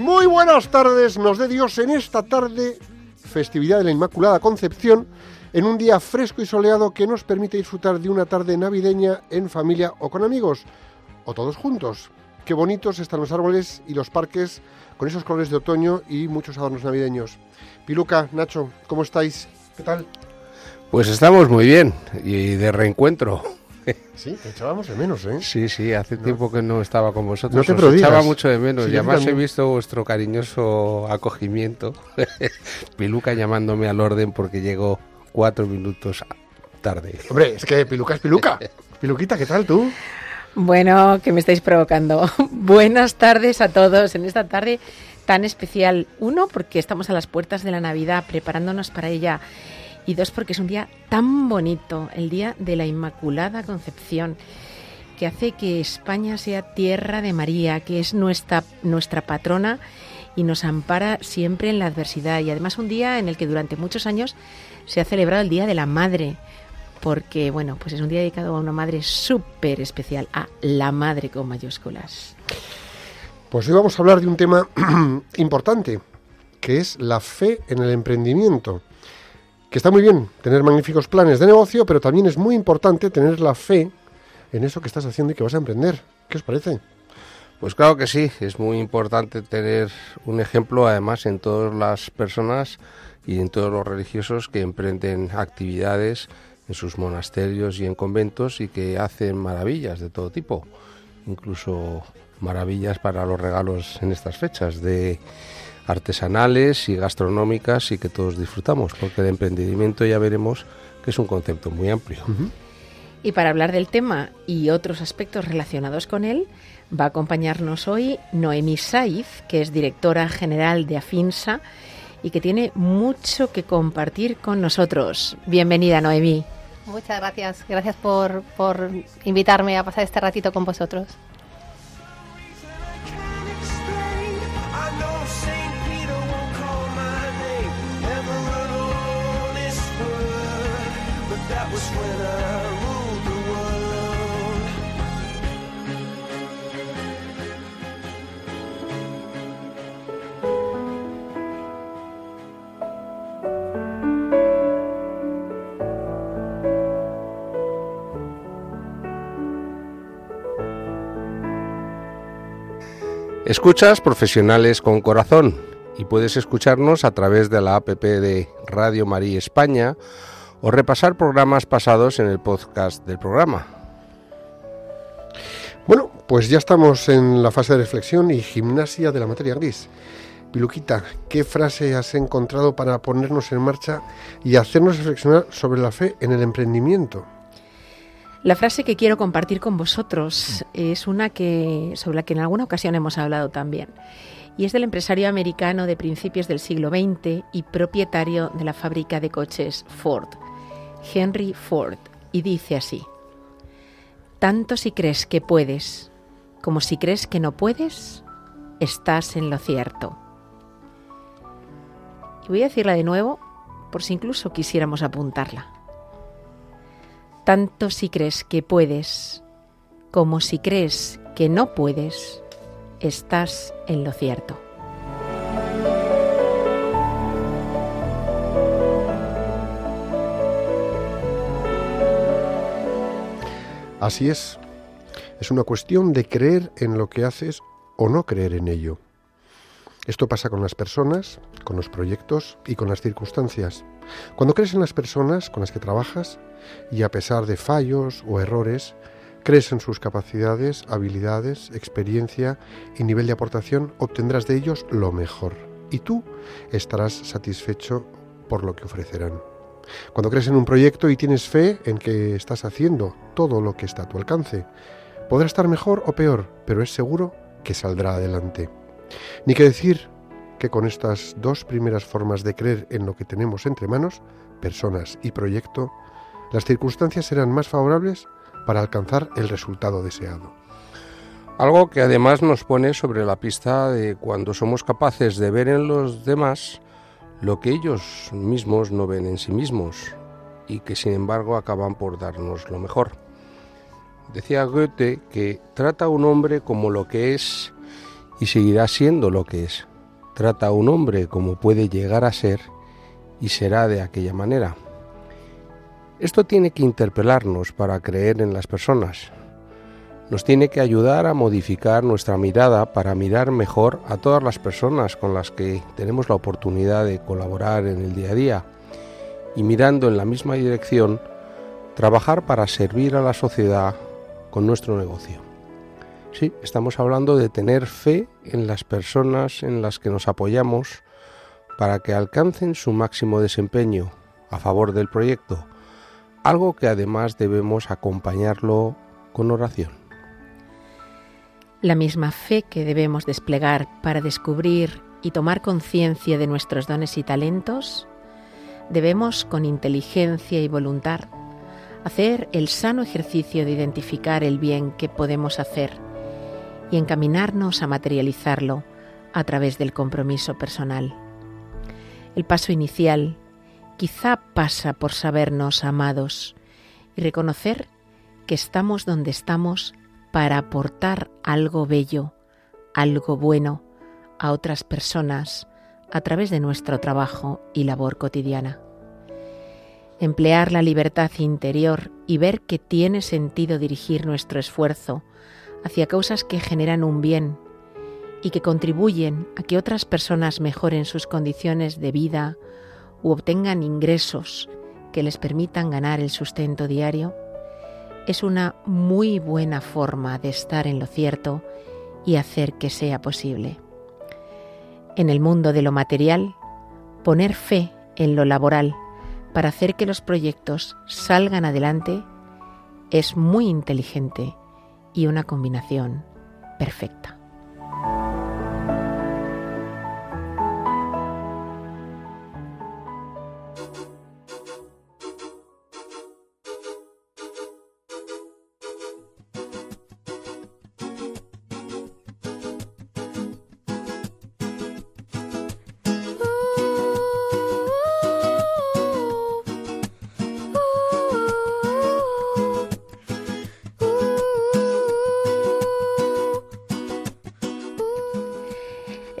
Muy buenas tardes, nos dé Dios en esta tarde, festividad de la Inmaculada Concepción, en un día fresco y soleado que nos permite disfrutar de una tarde navideña en familia o con amigos, o todos juntos. Qué bonitos están los árboles y los parques con esos colores de otoño y muchos adornos navideños. Piluca, Nacho, ¿cómo estáis? ¿Qué tal? Pues estamos muy bien y de reencuentro. Sí, te echábamos de menos, ¿eh? Sí, sí, hace tiempo que no estaba con vosotros. No te Os prodigas. echaba mucho de menos Sí, y además he visto vuestro cariñoso acogimiento. Piluca llamándome al orden porque llegó cuatro minutos tarde. Hombre, es que Piluca es Piluca. Piluquita, ¿qué tal tú? Bueno, que me estáis provocando. Buenas tardes a todos en esta tarde tan especial. Uno, porque estamos a las puertas de la Navidad preparándonos para ella. Y dos, porque es un día tan bonito, el día de la Inmaculada Concepción, que hace que España sea tierra de María, que es nuestra, nuestra patrona y nos ampara siempre en la adversidad. Y además un día en el que durante muchos años se ha celebrado el Día de la Madre, porque bueno, pues es un día dedicado a una madre súper especial, a la madre con mayúsculas. Pues hoy vamos a hablar de un tema importante, que es la fe en el emprendimiento. Que está muy bien tener magníficos planes de negocio, pero también es muy importante tener la fe en eso que estás haciendo y que vas a emprender. ¿Qué os parece? Pues claro que sí, es muy importante tener un ejemplo además en todas las personas y en todos los religiosos que emprenden actividades en sus monasterios y en conventos y que hacen maravillas de todo tipo, incluso maravillas para los regalos en estas fechas de artesanales y gastronómicas y que todos disfrutamos, porque el emprendimiento ya veremos que es un concepto muy amplio. Y para hablar del tema y otros aspectos relacionados con él, va a acompañarnos hoy Noemí Saiz, que es directora general de Afinsa y que tiene mucho que compartir con nosotros. Bienvenida, Noemí. Muchas gracias. Gracias por, por invitarme a pasar este ratito con vosotros. Escuchas Profesionales con Corazón y puedes escucharnos a través de la app de Radio María España o repasar programas pasados en el podcast del programa. Bueno, pues ya estamos en la fase de reflexión y gimnasia de la materia gris. Piluquita, ¿qué frase has encontrado para ponernos en marcha y hacernos reflexionar sobre la fe en el emprendimiento? La frase que quiero compartir con vosotros es una que sobre la que en alguna ocasión hemos hablado también. Y es del empresario americano de principios del siglo XX y propietario de la fábrica de coches Ford, Henry Ford, y dice así: Tanto si crees que puedes como si crees que no puedes, estás en lo cierto. Y voy a decirla de nuevo por si incluso quisiéramos apuntarla tanto si crees que puedes como si crees que no puedes, estás en lo cierto. Así es. Es una cuestión de creer en lo que haces o no creer en ello. Esto pasa con las personas, con los proyectos y con las circunstancias. Cuando crees en las personas con las que trabajas y a pesar de fallos o errores, crees en sus capacidades, habilidades, experiencia y nivel de aportación, obtendrás de ellos lo mejor. Y tú estarás satisfecho por lo que ofrecerán. Cuando crees en un proyecto y tienes fe en que estás haciendo todo lo que está a tu alcance, podrá estar mejor o peor, pero es seguro que saldrá adelante. Ni que decir que con estas dos primeras formas de creer en lo que tenemos entre manos, personas y proyecto, las circunstancias serán más favorables para alcanzar el resultado deseado. Algo que además nos pone sobre la pista de cuando somos capaces de ver en los demás lo que ellos mismos no ven en sí mismos y que sin embargo acaban por darnos lo mejor. Decía Goethe que trata a un hombre como lo que es y seguirá siendo lo que es. Trata a un hombre como puede llegar a ser y será de aquella manera. Esto tiene que interpelarnos para creer en las personas. Nos tiene que ayudar a modificar nuestra mirada para mirar mejor a todas las personas con las que tenemos la oportunidad de colaborar en el día a día y mirando en la misma dirección, trabajar para servir a la sociedad con nuestro negocio. Sí, estamos hablando de tener fe en las personas en las que nos apoyamos para que alcancen su máximo desempeño a favor del proyecto, algo que además debemos acompañarlo con oración. La misma fe que debemos desplegar para descubrir y tomar conciencia de nuestros dones y talentos, debemos con inteligencia y voluntad hacer el sano ejercicio de identificar el bien que podemos hacer y encaminarnos a materializarlo a través del compromiso personal. El paso inicial quizá pasa por sabernos amados y reconocer que estamos donde estamos para aportar algo bello, algo bueno a otras personas a través de nuestro trabajo y labor cotidiana. Emplear la libertad interior y ver que tiene sentido dirigir nuestro esfuerzo hacia causas que generan un bien y que contribuyen a que otras personas mejoren sus condiciones de vida u obtengan ingresos que les permitan ganar el sustento diario, es una muy buena forma de estar en lo cierto y hacer que sea posible. En el mundo de lo material, poner fe en lo laboral para hacer que los proyectos salgan adelante es muy inteligente y una combinación perfecta.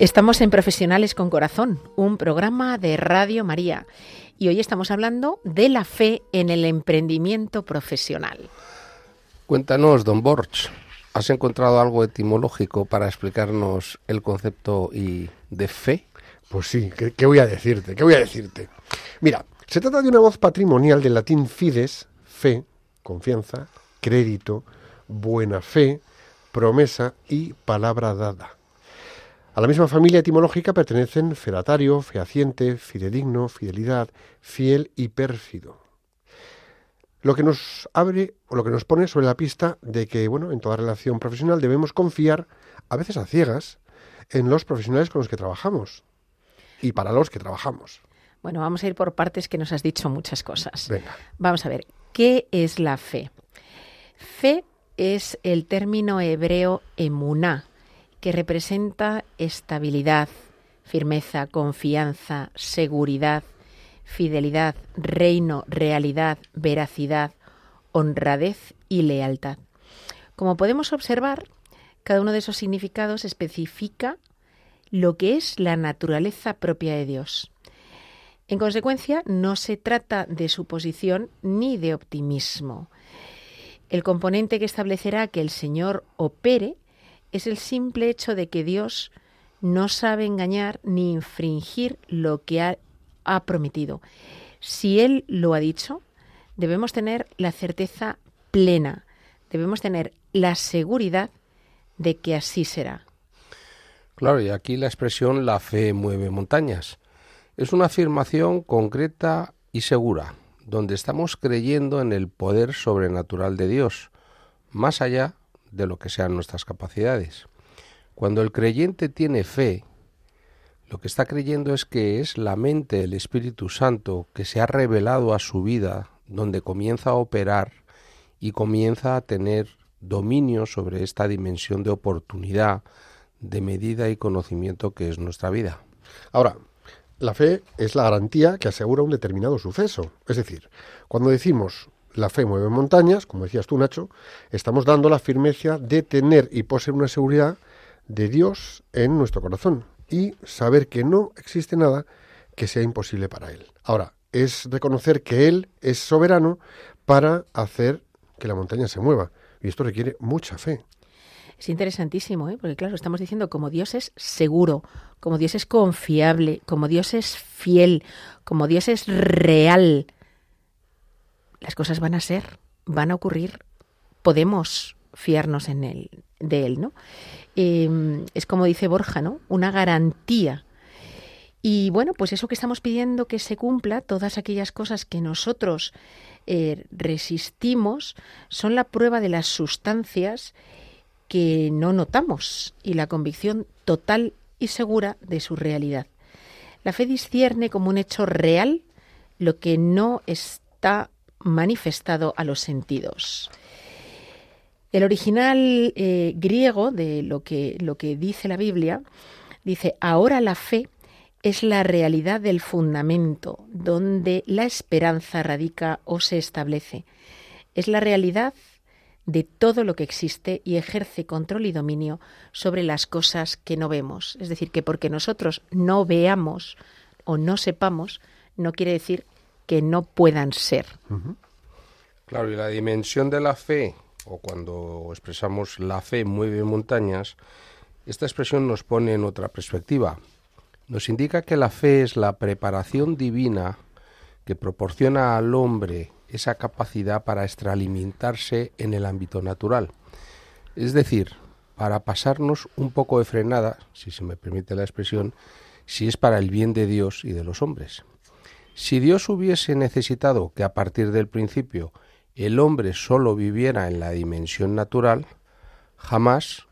Estamos en Profesionales con Corazón, un programa de Radio María, y hoy estamos hablando de la fe en el emprendimiento profesional. Cuéntanos, don Borch, ¿has encontrado algo etimológico para explicarnos el concepto y de fe? Pues sí, ¿qué, qué voy a decirte? ¿Qué voy a decirte? Mira, se trata de una voz patrimonial del latín fides, fe, confianza, crédito, buena fe, promesa y palabra dada. A la misma familia etimológica pertenecen fedatario, fehaciente, fidedigno, fidelidad, fiel y pérfido. Lo que nos abre o lo que nos pone sobre la pista de que, bueno, en toda relación profesional debemos confiar, a veces a ciegas, en los profesionales con los que trabajamos y para los que trabajamos. Bueno, vamos a ir por partes que nos has dicho muchas cosas. Venga. Vamos a ver, ¿qué es la fe? Fe es el término hebreo emuná, que representa estabilidad, firmeza, confianza, seguridad, fidelidad, reino, realidad, veracidad, honradez y lealtad. Como podemos observar, cada uno de esos significados especifica lo que es la naturaleza propia de Dios. En consecuencia, no se trata de suposición ni de optimismo. El componente que establecerá que el Señor opere es el simple hecho de que Dios no sabe engañar ni infringir lo que ha, ha prometido. Si Él lo ha dicho, debemos tener la certeza plena, debemos tener la seguridad de que así será. Claro, y aquí la expresión la fe mueve montañas. Es una afirmación concreta y segura, donde estamos creyendo en el poder sobrenatural de Dios, más allá de lo que sean nuestras capacidades. Cuando el creyente tiene fe, lo que está creyendo es que es la mente del Espíritu Santo que se ha revelado a su vida, donde comienza a operar y comienza a tener dominio sobre esta dimensión de oportunidad, de medida y conocimiento que es nuestra vida. Ahora, la fe es la garantía que asegura un determinado suceso. Es decir, cuando decimos la fe mueve montañas, como decías tú, Nacho, estamos dando la firmeza de tener y poseer una seguridad de Dios en nuestro corazón y saber que no existe nada que sea imposible para Él. Ahora, es reconocer que Él es soberano para hacer que la montaña se mueva. Y esto requiere mucha fe. Es interesantísimo, ¿eh? porque claro, estamos diciendo como Dios es seguro, como Dios es confiable, como Dios es fiel, como Dios es real. Las cosas van a ser, van a ocurrir, podemos fiarnos en él, de él, ¿no? Eh, es como dice Borja, ¿no? Una garantía. Y bueno, pues eso que estamos pidiendo que se cumpla, todas aquellas cosas que nosotros eh, resistimos, son la prueba de las sustancias que no notamos y la convicción total y segura de su realidad. La fe discierne como un hecho real lo que no está manifestado a los sentidos. El original eh, griego de lo que, lo que dice la Biblia dice, ahora la fe es la realidad del fundamento, donde la esperanza radica o se establece. Es la realidad de todo lo que existe y ejerce control y dominio sobre las cosas que no vemos. Es decir, que porque nosotros no veamos o no sepamos, no quiere decir que no puedan ser. Claro, y la dimensión de la fe, o cuando expresamos la fe mueve montañas, esta expresión nos pone en otra perspectiva. Nos indica que la fe es la preparación divina que proporciona al hombre esa capacidad para extralimitarse en el ámbito natural. Es decir, para pasarnos un poco de frenada, si se me permite la expresión, si es para el bien de Dios y de los hombres. Si Dios hubiese necesitado que a partir del principio el hombre solo viviera en la dimensión natural, jamás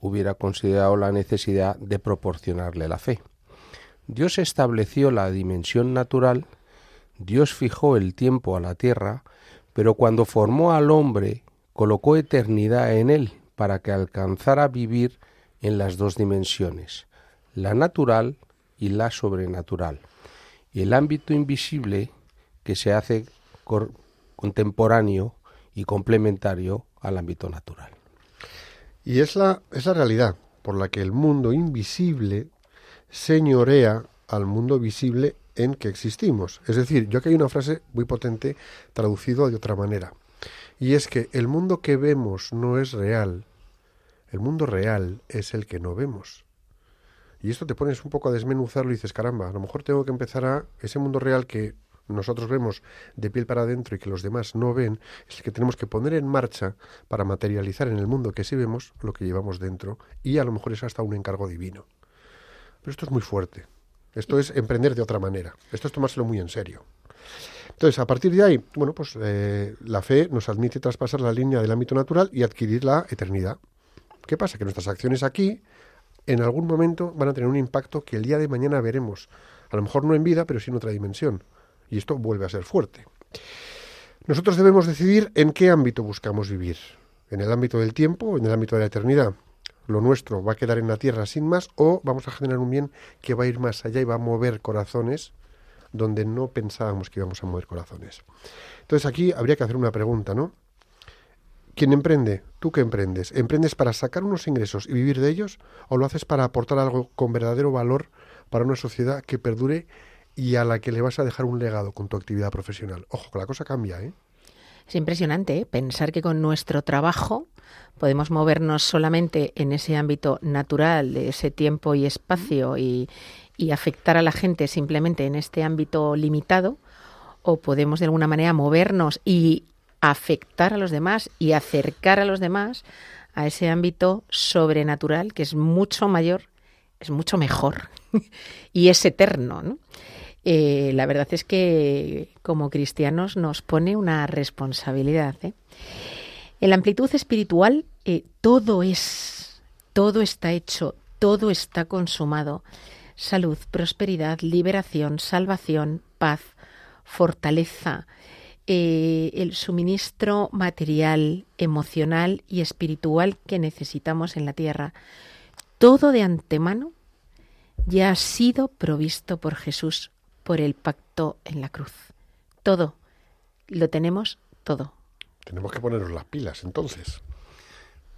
hubiera considerado la necesidad de proporcionarle la fe. Dios estableció la dimensión natural Dios fijó el tiempo a la tierra, pero cuando formó al hombre, colocó eternidad en él para que alcanzara a vivir en las dos dimensiones, la natural y la sobrenatural, y el ámbito invisible que se hace contemporáneo y complementario al ámbito natural. Y es la, es la realidad por la que el mundo invisible señorea al mundo visible en que existimos. Es decir, yo aquí hay una frase muy potente traducido de otra manera. Y es que el mundo que vemos no es real. El mundo real es el que no vemos. Y esto te pones un poco a desmenuzarlo y dices, caramba, a lo mejor tengo que empezar a ese mundo real que nosotros vemos de piel para adentro y que los demás no ven, es el que tenemos que poner en marcha para materializar en el mundo que sí vemos lo que llevamos dentro y a lo mejor es hasta un encargo divino. Pero esto es muy fuerte. Esto es emprender de otra manera. Esto es tomárselo muy en serio. Entonces, a partir de ahí, bueno, pues eh, la fe nos admite traspasar la línea del ámbito natural y adquirir la eternidad. ¿Qué pasa? Que nuestras acciones aquí, en algún momento, van a tener un impacto que el día de mañana veremos. A lo mejor no en vida, pero sí en otra dimensión. Y esto vuelve a ser fuerte. Nosotros debemos decidir en qué ámbito buscamos vivir. ¿En el ámbito del tiempo o en el ámbito de la eternidad? lo nuestro va a quedar en la tierra sin más o vamos a generar un bien que va a ir más allá y va a mover corazones donde no pensábamos que íbamos a mover corazones. Entonces aquí habría que hacer una pregunta, ¿no? ¿Quién emprende? ¿Tú qué emprendes? ¿Emprendes para sacar unos ingresos y vivir de ellos o lo haces para aportar algo con verdadero valor para una sociedad que perdure y a la que le vas a dejar un legado con tu actividad profesional? Ojo, que la cosa cambia, ¿eh? Es impresionante ¿eh? pensar que con nuestro trabajo podemos movernos solamente en ese ámbito natural de ese tiempo y espacio y, y afectar a la gente simplemente en este ámbito limitado, o podemos de alguna manera movernos y afectar a los demás y acercar a los demás a ese ámbito sobrenatural que es mucho mayor, es mucho mejor y es eterno. ¿no? Eh, la verdad es que como cristianos nos pone una responsabilidad. ¿eh? En la amplitud espiritual eh, todo es, todo está hecho, todo está consumado. Salud, prosperidad, liberación, salvación, paz, fortaleza, eh, el suministro material, emocional y espiritual que necesitamos en la tierra. Todo de antemano ya ha sido provisto por Jesús por el pacto en la cruz. Todo. Lo tenemos todo. Tenemos que ponernos las pilas entonces.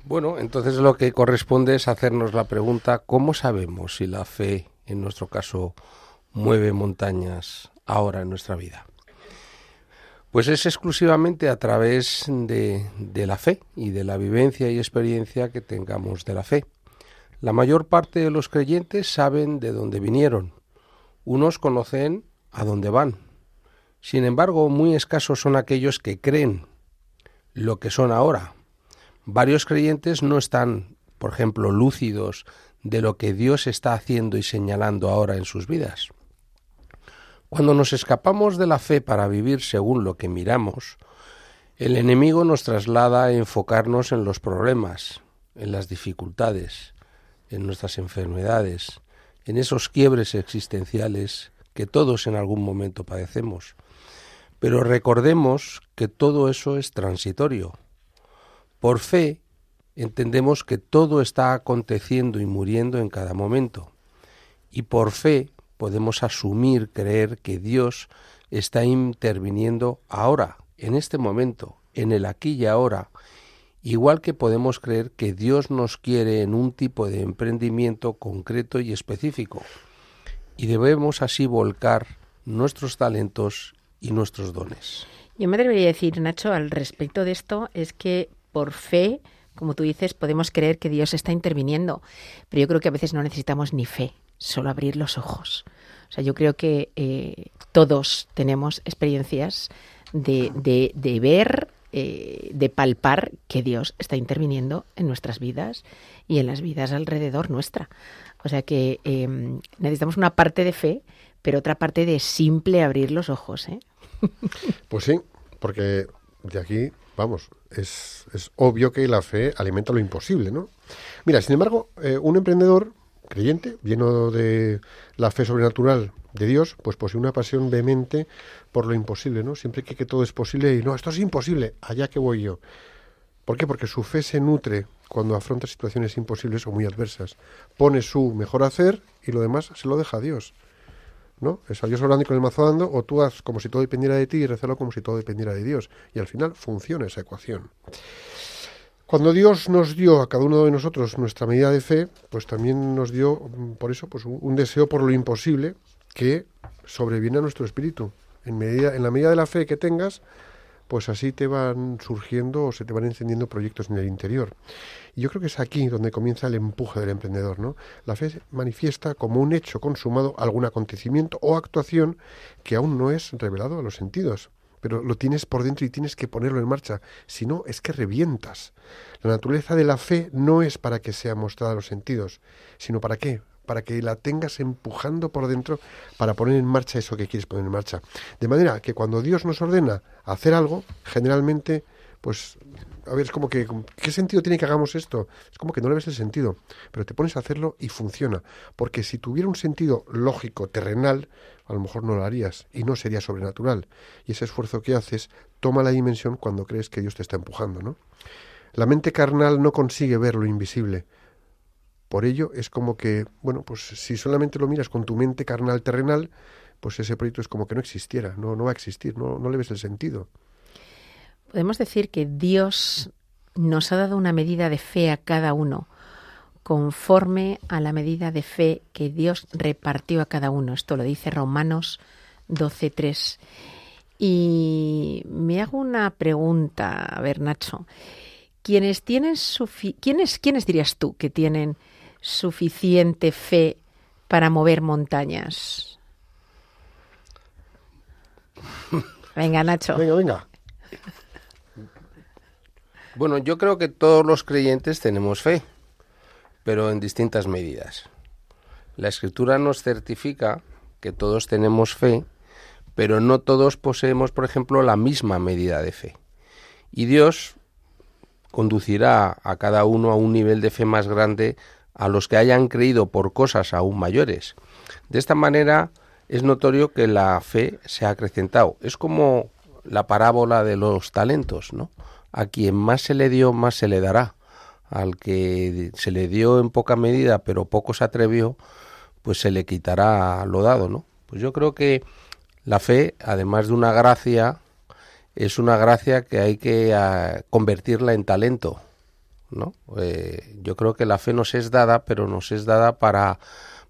Bueno, entonces lo que corresponde es hacernos la pregunta, ¿cómo sabemos si la fe, en nuestro caso, mueve montañas ahora en nuestra vida? Pues es exclusivamente a través de, de, la fe y de la vivencia y experiencia que tengamos de la fe. La mayor parte de los creyentes saben de dónde vinieron. Unos conocen a dónde van. Sin embargo, muy escasos son aquellos que creen lo que son ahora. Varios creyentes no están, por ejemplo, lúcidos de lo que Dios está haciendo y señalando ahora en sus vidas. Cuando nos escapamos de la fe para vivir según lo que miramos, el enemigo nos traslada a enfocarnos en los problemas, en las dificultades, en nuestras enfermedades, en esos quiebres existenciales que todos en algún momento padecemos. Pero recordemos que todo eso es transitorio. Por fe entendemos que todo está aconteciendo y muriendo en cada momento. Y por fe podemos asumir, creer que Dios está interviniendo ahora, en este momento, en el aquí y ahora, igual que podemos creer que Dios nos quiere en un tipo de emprendimiento concreto y específico, y debemos así volcar nuestros talentos y nuestros dones. Yo me debería decir, Nacho, al respecto de esto, es que por fe, como tú dices, podemos creer que Dios está interviniendo, pero yo creo que a veces no necesitamos ni fe, solo abrir los ojos. O sea, yo creo que eh, todos tenemos experiencias de, de, de ver, eh, de palpar que Dios está interviniendo en nuestras vidas y en las vidas alrededor nuestra. O sea que eh, necesitamos una parte de fe, pero otra parte de simple abrir los ojos. ¿eh? Pues sí, porque de aquí, vamos, es, es obvio que la fe alimenta lo imposible, ¿no? Mira, sin embargo, un emprendedor creyente, lleno de la fe sobrenatural de Dios, pues posee una pasión vehemente por lo imposible, ¿no? Siempre cree que todo es posible y no, esto es imposible, allá que voy yo. ¿Por qué? Porque su fe se nutre cuando afronta situaciones imposibles o muy adversas. Pone su mejor hacer y lo demás se lo deja a Dios. ¿No? Es a Dios orando y con el mazo dando, o tú haz como si todo dependiera de ti y rezalo como si todo dependiera de Dios. Y al final funciona esa ecuación. Cuando Dios nos dio a cada uno de nosotros nuestra medida de fe, pues también nos dio, mm, por eso, pues un, deseo por lo imposible que sobreviene a nuestro espíritu. En, medida, en la medida de la fe que tengas, pues así te van surgiendo o se te van encendiendo proyectos en el interior. Y yo creo que es aquí donde comienza el empuje del emprendedor, ¿no? La fe manifiesta como un hecho consumado algún acontecimiento o actuación que aún no es revelado a los sentidos, pero lo tienes por dentro y tienes que ponerlo en marcha, si no es que revientas. La naturaleza de la fe no es para que sea mostrada a los sentidos, sino para qué? para que la tengas empujando por dentro para poner en marcha eso que quieres poner en marcha. De manera que cuando Dios nos ordena hacer algo, generalmente, pues, a ver, es como que, ¿qué sentido tiene que hagamos esto? Es como que no le ves el sentido, pero te pones a hacerlo y funciona. Porque si tuviera un sentido lógico, terrenal, a lo mejor no lo harías y no sería sobrenatural. Y ese esfuerzo que haces toma la dimensión cuando crees que Dios te está empujando, ¿no? La mente carnal no consigue ver lo invisible, por ello es como que, bueno, pues si solamente lo miras con tu mente carnal terrenal, pues ese proyecto es como que no existiera, no, no va a existir, no, no le ves el sentido. Podemos decir que Dios nos ha dado una medida de fe a cada uno, conforme a la medida de fe que Dios repartió a cada uno. Esto lo dice Romanos 12.3. Y me hago una pregunta, a ver, Nacho. ¿Quiénes tienen ¿Quiénes, ¿Quiénes dirías tú que tienen suficiente fe para mover montañas? Venga, Nacho. Venga, venga. Bueno, yo creo que todos los creyentes tenemos fe, pero en distintas medidas. La escritura nos certifica que todos tenemos fe, pero no todos poseemos, por ejemplo, la misma medida de fe. Y Dios conducirá a cada uno a un nivel de fe más grande a los que hayan creído por cosas aún mayores. De esta manera es notorio que la fe se ha acrecentado. Es como la parábola de los talentos, ¿no? A quien más se le dio, más se le dará. Al que se le dio en poca medida, pero poco se atrevió, pues se le quitará lo dado, ¿no? Pues yo creo que la fe, además de una gracia, es una gracia que hay que ah, convertirla en talento, ¿no? Eh, yo creo que la fe nos es dada, pero nos es dada para,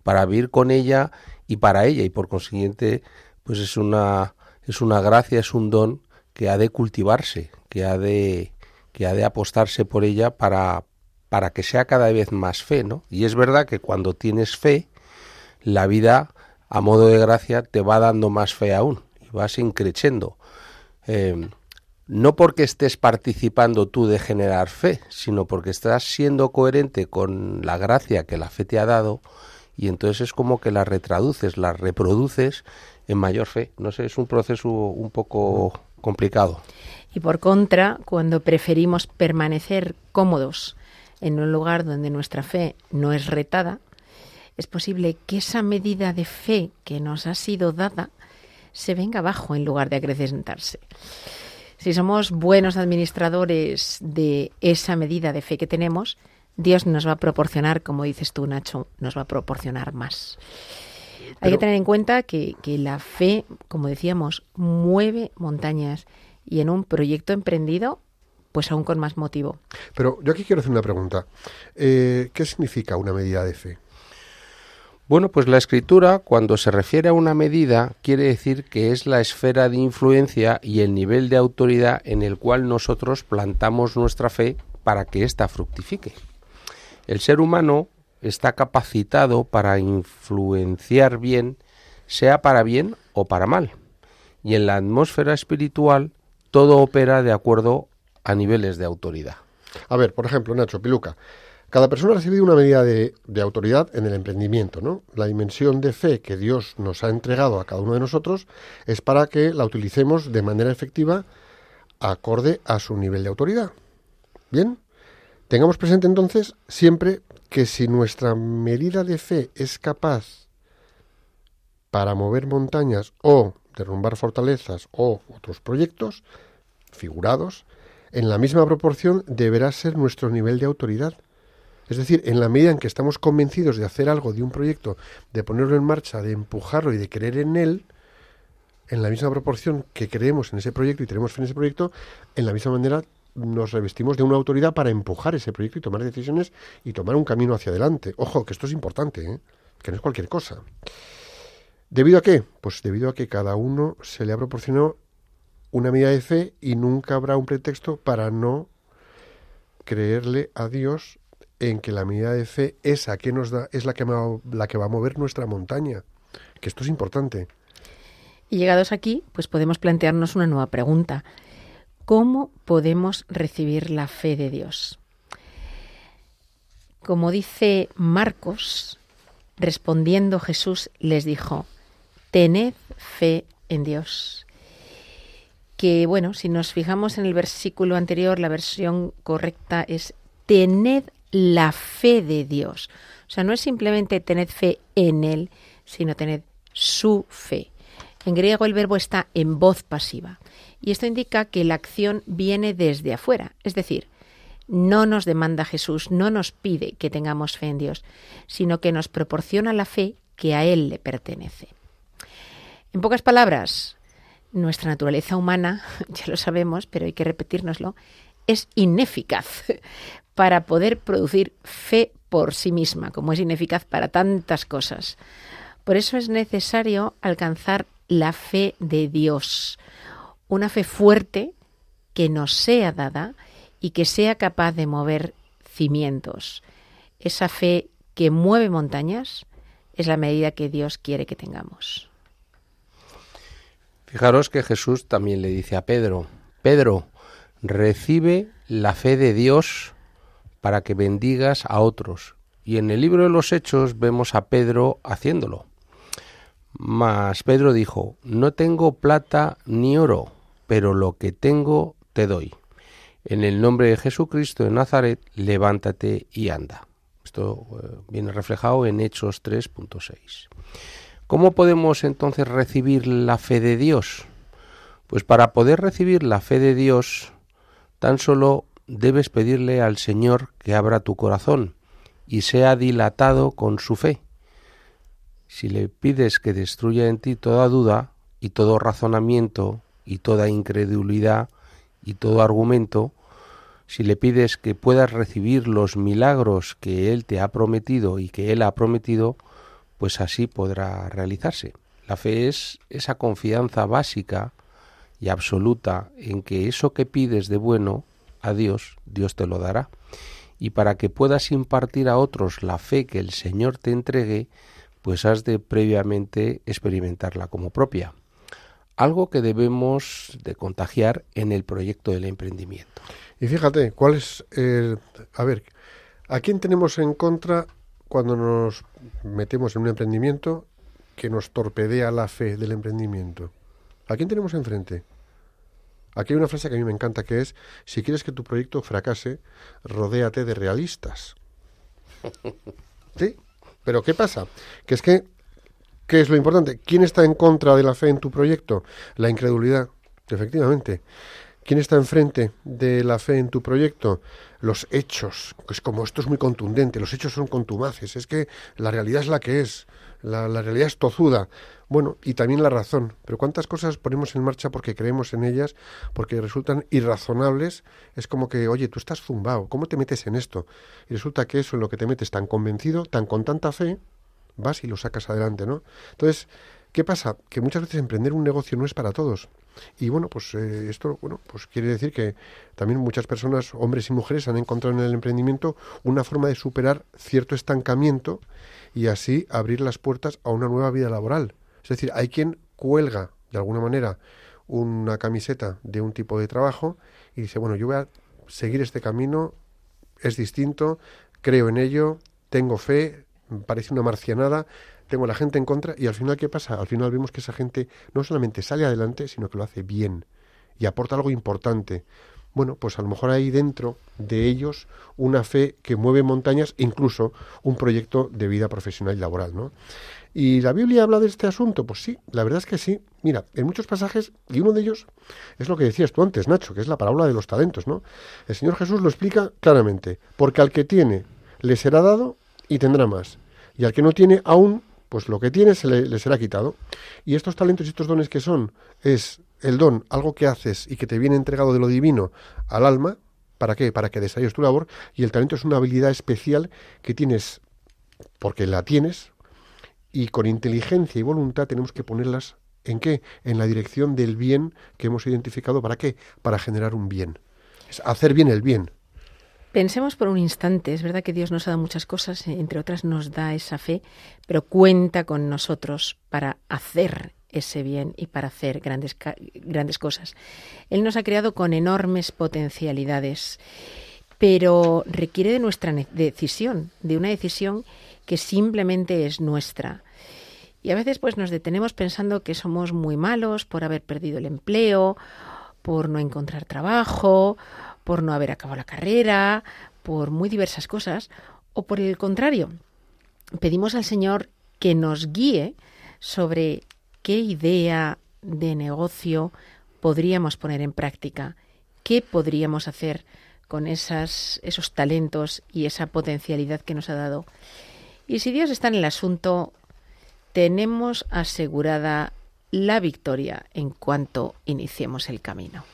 para vivir con ella y para ella, y por consiguiente, pues es una, es una gracia, es un don que ha de cultivarse, que ha de, que ha de apostarse por ella para, para que sea cada vez más fe, ¿no? Y es verdad que cuando tienes fe, la vida, a modo de gracia, te va dando más fe aún, y vas increciendo. Eh, no porque estés participando tú de generar fe, sino porque estás siendo coherente con la gracia que la fe te ha dado y entonces es como que la retraduces, la reproduces en mayor fe. No sé, es un proceso un poco complicado. Y por contra, cuando preferimos permanecer cómodos en un lugar donde nuestra fe no es retada, es posible que esa medida de fe que nos ha sido dada se venga abajo en lugar de acrecentarse. Si somos buenos administradores de esa medida de fe que tenemos, Dios nos va a proporcionar, como dices tú, Nacho, nos va a proporcionar más. Hay que tener en cuenta que, que la fe, como decíamos, mueve montañas y en un proyecto emprendido, pues aún con más motivo. Pero yo aquí quiero hacer una pregunta. Eh, ¿Qué significa una medida de fe? Bueno, pues la escritura, cuando se refiere a una medida, quiere decir que es la esfera de influencia y el nivel de autoridad en el cual nosotros plantamos nuestra fe para que ésta fructifique. El ser humano está capacitado para influenciar bien, sea para bien o para mal. Y en la atmósfera espiritual todo opera de acuerdo a niveles de autoridad. A ver, por ejemplo, Nacho, Piluca. Cada persona ha recibido una medida de, de autoridad en el emprendimiento, ¿no? La dimensión de fe que Dios nos ha entregado a cada uno de nosotros es para que la utilicemos de manera efectiva acorde a su nivel de autoridad. Bien, tengamos presente entonces siempre que si nuestra medida de fe es capaz para mover montañas o derrumbar fortalezas o otros proyectos figurados, en la misma proporción deberá ser nuestro nivel de autoridad. Es decir, en la medida en que estamos convencidos de hacer algo, de un proyecto, de ponerlo en marcha, de empujarlo y de creer en él, en la misma proporción que creemos en ese proyecto y tenemos fe en ese proyecto, en la misma manera nos revestimos de una autoridad para empujar ese proyecto y tomar decisiones y tomar un camino hacia adelante. Ojo, que esto es importante, ¿eh? que no es cualquier cosa. ¿Debido a qué? Pues debido a que cada uno se le ha proporcionado una medida de fe y nunca habrá un pretexto para no creerle a Dios en que la medida de fe esa que nos da es la que, va, la que va a mover nuestra montaña. Que esto es importante. Y llegados aquí, pues podemos plantearnos una nueva pregunta. ¿Cómo podemos recibir la fe de Dios? Como dice Marcos, respondiendo Jesús les dijo, tened fe en Dios. Que bueno, si nos fijamos en el versículo anterior, la versión correcta es tened la fe de Dios. O sea, no es simplemente tened fe en Él, sino tened su fe. En griego el verbo está en voz pasiva y esto indica que la acción viene desde afuera, es decir, no nos demanda Jesús, no nos pide que tengamos fe en Dios, sino que nos proporciona la fe que a Él le pertenece. En pocas palabras, nuestra naturaleza humana, ya lo sabemos, pero hay que repetírnoslo, es ineficaz para poder producir fe por sí misma, como es ineficaz para tantas cosas. Por eso es necesario alcanzar la fe de Dios, una fe fuerte que nos sea dada y que sea capaz de mover cimientos. Esa fe que mueve montañas es la medida que Dios quiere que tengamos. Fijaros que Jesús también le dice a Pedro, Pedro, recibe la fe de Dios para que bendigas a otros. Y en el libro de los Hechos vemos a Pedro haciéndolo. Mas Pedro dijo, no tengo plata ni oro, pero lo que tengo te doy. En el nombre de Jesucristo de Nazaret, levántate y anda. Esto eh, viene reflejado en Hechos 3.6. ¿Cómo podemos entonces recibir la fe de Dios? Pues para poder recibir la fe de Dios, tan solo debes pedirle al Señor que abra tu corazón y sea dilatado con su fe. Si le pides que destruya en ti toda duda y todo razonamiento y toda incredulidad y todo argumento, si le pides que puedas recibir los milagros que Él te ha prometido y que Él ha prometido, pues así podrá realizarse. La fe es esa confianza básica y absoluta en que eso que pides de bueno a Dios, Dios te lo dará. Y para que puedas impartir a otros la fe que el Señor te entregue, pues has de previamente experimentarla como propia. Algo que debemos de contagiar en el proyecto del emprendimiento. Y fíjate, ¿cuál es el... A ver, ¿a quién tenemos en contra cuando nos metemos en un emprendimiento que nos torpedea la fe del emprendimiento? ¿A quién tenemos enfrente? Aquí hay una frase que a mí me encanta que es, si quieres que tu proyecto fracase, rodéate de realistas. ¿Sí? Pero ¿qué pasa? Que es que, ¿qué es lo importante? ¿Quién está en contra de la fe en tu proyecto? La incredulidad, efectivamente. ¿Quién está enfrente de la fe en tu proyecto? Los hechos. Es como esto es muy contundente, los hechos son contumaces. Es que la realidad es la que es. La, la realidad es tozuda. Bueno, y también la razón. Pero ¿cuántas cosas ponemos en marcha porque creemos en ellas, porque resultan irrazonables? Es como que, oye, tú estás zumbado, ¿cómo te metes en esto? Y resulta que eso en lo que te metes tan convencido, tan con tanta fe, vas y lo sacas adelante, ¿no? Entonces, ¿qué pasa? Que muchas veces emprender un negocio no es para todos. Y bueno, pues eh, esto bueno, pues quiere decir que también muchas personas, hombres y mujeres, han encontrado en el emprendimiento una forma de superar cierto estancamiento y así abrir las puertas a una nueva vida laboral. Es decir, hay quien cuelga de alguna manera una camiseta de un tipo de trabajo y dice, bueno, yo voy a seguir este camino, es distinto, creo en ello, tengo fe, parece una marcianada, tengo a la gente en contra y al final, ¿qué pasa? Al final vemos que esa gente no solamente sale adelante, sino que lo hace bien y aporta algo importante. Bueno, pues a lo mejor hay dentro de ellos una fe que mueve montañas, incluso un proyecto de vida profesional y laboral, ¿no? ¿Y la Biblia habla de este asunto? Pues sí, la verdad es que sí. Mira, en muchos pasajes, y uno de ellos es lo que decías tú antes, Nacho, que es la parábola de los talentos, ¿no? El Señor Jesús lo explica claramente, porque al que tiene le será dado y tendrá más, y al que no tiene aún, pues lo que tiene se le, será quitado. Y estos talentos y estos dones que son, es el don, algo que haces y que te viene entregado de lo divino al alma, ¿para qué? Para que desarrolles tu labor, y el talento es una habilidad especial que tienes porque la tienes, y con inteligencia y voluntad tenemos que ponerlas en qué? En la dirección del bien que hemos identificado. ¿Para qué? Para generar un bien. Es hacer bien el bien. Pensemos por un instante, es verdad que Dios nos ha dado muchas cosas, entre otras nos da esa fe, pero cuenta con nosotros para hacer ese bien y para hacer grandes, grandes cosas. Él nos ha creado con enormes potencialidades, pero requiere de nuestra decisión, de una decisión que simplemente es nuestra. Y a veces pues nos detenemos pensando que somos muy malos por haber perdido el empleo, por no encontrar trabajo, por no haber acabado la carrera, por muy diversas cosas, o por el contrario, pedimos al Señor que nos guíe sobre qué idea de negocio podríamos poner en práctica, qué podríamos hacer con esos talentos y esa potencialidad que nos ha dado. Y si Dios está en el asunto, tenemos asegurada la victoria en cuanto iniciemos el camino.